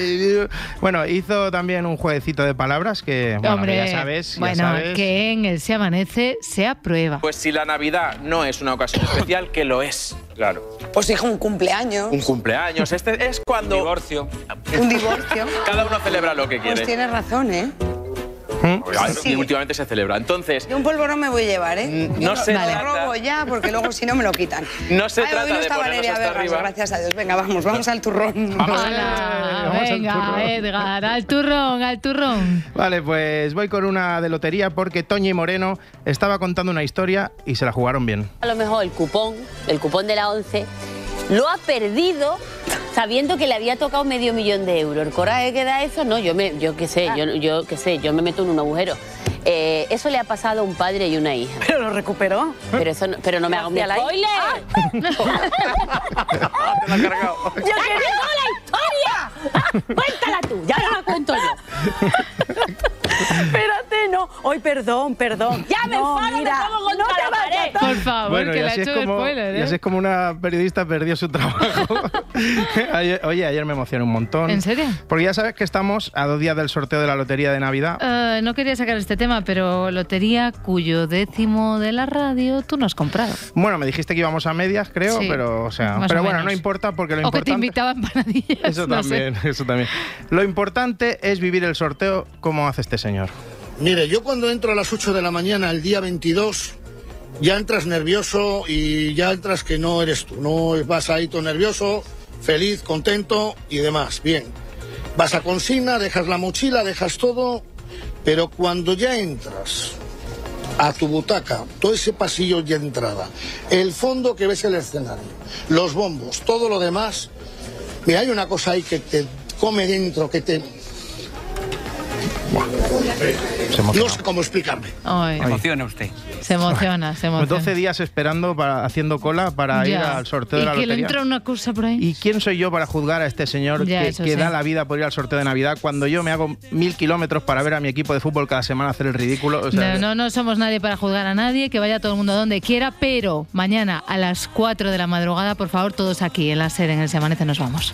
Speaker 2: me- Bueno, hizo también un jueguecito de palabras que, bueno,
Speaker 1: Hombre,
Speaker 2: ya sabes, ya
Speaker 1: bueno,
Speaker 2: sabes.
Speaker 1: que en el Se Amanece se aprueba.
Speaker 44: Pues si la Navidad no es una ocasión especial, que lo es. Claro.
Speaker 40: Pues hijo, un cumpleaños.
Speaker 44: Un cumpleaños. Este es cuando. divorcio.
Speaker 40: Un divorcio.
Speaker 44: Cada uno celebra lo que quiere.
Speaker 40: Pues tienes razón, ¿eh?
Speaker 44: Y últimamente se celebra. Entonces,
Speaker 40: Yo un polvorón me voy a llevar, ¿eh?
Speaker 44: Mm,
Speaker 40: Yo
Speaker 44: no se
Speaker 40: lo
Speaker 44: trata-
Speaker 40: robo ya, porque luego si no me lo quitan.
Speaker 44: No se
Speaker 40: Ay,
Speaker 44: trata
Speaker 40: hoy no
Speaker 44: de
Speaker 40: está Valeria
Speaker 44: hasta
Speaker 40: Vegas,
Speaker 44: arriba.
Speaker 40: gracias a Dios. Venga, vamos, vamos al turrón.
Speaker 2: Vamos al
Speaker 1: venga,
Speaker 2: turrón.
Speaker 1: Edgar, al turrón, al turrón.
Speaker 2: Vale, pues voy con una de lotería porque Toñi Moreno estaba contando una historia y se la jugaron bien.
Speaker 41: A lo mejor el cupón, el cupón de la 11, lo ha perdido sabiendo que le había tocado medio millón de euros. El coraje que da eso, no, yo me, yo qué sé, yo, yo qué sé, yo me meto en un agujero. Eh, eso le ha pasado a un padre y una hija.
Speaker 40: Pero lo recuperó.
Speaker 41: Pero eso no, pero no me haga un
Speaker 40: Gracias, Lai.
Speaker 41: spoiler.
Speaker 44: te la has cargado.
Speaker 41: ¡Yo quería la historia! Cuéntala tú, ya no la cuento yo.
Speaker 40: Espérate, no. Hoy, perdón, perdón.
Speaker 41: Ya me
Speaker 40: no,
Speaker 41: enfado, me
Speaker 40: mira,
Speaker 41: pongo contra
Speaker 40: no te
Speaker 41: la
Speaker 40: vayas.
Speaker 41: pared.
Speaker 1: Por favor,
Speaker 2: Bueno,
Speaker 1: que
Speaker 2: y
Speaker 1: le ha
Speaker 2: así, es
Speaker 1: hecho
Speaker 2: como,
Speaker 1: spoiler,
Speaker 2: y
Speaker 1: ¿eh?
Speaker 2: así es como una periodista perdió su trabajo. Ayer- oye, ayer me emocioné un montón.
Speaker 1: ¿En serio?
Speaker 2: Porque ya sabes que estamos a dos días del sorteo de la lotería de Navidad.
Speaker 1: Eh, no quería sacar este tema, pero lotería cuyo décimo de la radio tú no has comprado.
Speaker 2: Bueno, me dijiste que íbamos a medias, creo,
Speaker 1: Sí,
Speaker 2: pero o sea, pero
Speaker 1: o
Speaker 2: bueno,
Speaker 1: menos.
Speaker 2: no importa porque lo
Speaker 1: o que te
Speaker 2: importante
Speaker 1: invitaban empanadillas.
Speaker 2: eso
Speaker 1: no sé.
Speaker 2: también, eso también. Lo importante es vivir el sorteo como hace este señor.
Speaker 39: Mire, yo cuando entro a las 8 de la mañana el día 22, ya entras nervioso y ya entras que no eres tú. No vas ahí todo nervioso, feliz, contento y demás. Bien. Vas a consigna, dejas la mochila, dejas todo, pero cuando ya entras a tu butaca, todo ese pasillo de entrada, el fondo que ves el escenario, los bombos, todo lo demás, mira, hay una cosa ahí que te come dentro, que te... No sé cómo explicarme.
Speaker 1: Ay,
Speaker 2: Emociona usted.
Speaker 1: se emociona, se emociona.
Speaker 2: 12 días esperando, para, haciendo cola para ir al sorteo
Speaker 1: y
Speaker 2: de la
Speaker 1: que le entra una cosa por ahí.
Speaker 2: ¿Y quién soy yo para juzgar a este señor
Speaker 1: Ya,
Speaker 2: que,
Speaker 1: eso
Speaker 2: que
Speaker 1: sí.
Speaker 2: da la vida por ir al sorteo de Navidad cuando yo me hago mil kilómetros para ver a mi equipo de fútbol cada semana hacer el ridículo? O sea,
Speaker 1: no, no, no somos nadie para juzgar a nadie, que vaya todo el mundo donde quiera, pero mañana a las 4 de la madrugada, por favor, todos aquí en la sede, en el Se Amanece, nos vamos.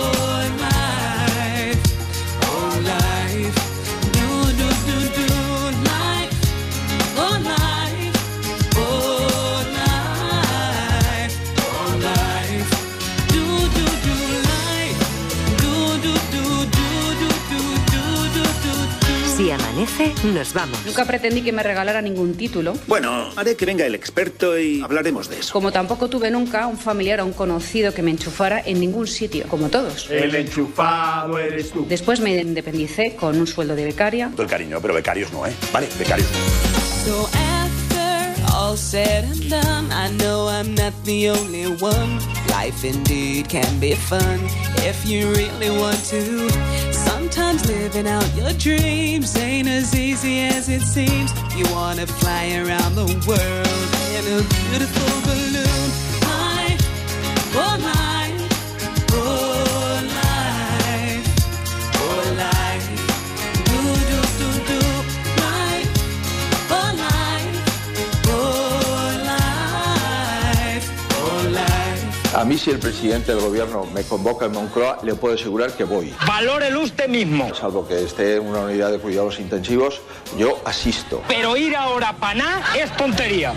Speaker 32: amanece, nos vamos.
Speaker 38: Nunca pretendí que me regalara ningún título.
Speaker 23: Bueno, haré que venga el experto y hablaremos de eso.
Speaker 38: Como tampoco tuve nunca un familiar o un conocido que me enchufara en ningún sitio, como todos.
Speaker 23: El enchufado eres tú.
Speaker 38: Después me independicé con un sueldo de becaria.
Speaker 23: Todo el cariño, pero becarios no, ¿eh? Vale, becarios.
Speaker 45: So after all said and done, I know I'm not the only one. Life indeed can be fun if you really want to. Living out your dreams ain't as easy as it seems. You wanna fly around the world in a beautiful balloon. I, oh life,
Speaker 39: mí si el presidente del gobierno me convoca en Moncloa, le puedo asegurar que voy.
Speaker 46: Valórelo usted mismo.
Speaker 39: Salvo que esté en una unidad de cuidados intensivos, yo asisto.
Speaker 46: Pero ir ahora para nada es tontería.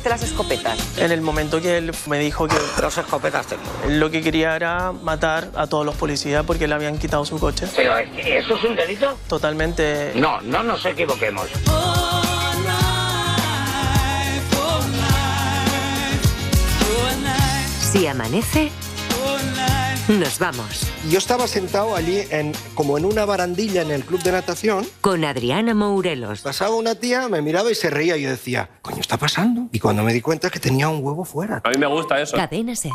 Speaker 47: ¿En qué momento viste las escopetas?
Speaker 12: En el momento que él me dijo que
Speaker 47: Dos escopetas tengo.
Speaker 12: lo que quería era matar a todos los policías porque le habían quitado su coche.
Speaker 46: Pero es que eso es un delito.
Speaker 12: Totalmente.
Speaker 46: No, no nos equivoquemos.
Speaker 32: Si amanece, nos vamos.
Speaker 16: Yo estaba sentado allí en, como en una barandilla en el club de natación.
Speaker 32: Con Adriana Mourelos.
Speaker 16: Pasaba una tía, me miraba y se reía y yo decía, coño, está pasando. Y cuando me di cuenta que tenía un huevo fuera.
Speaker 14: A mí me gusta eso.
Speaker 32: Cadena Ser.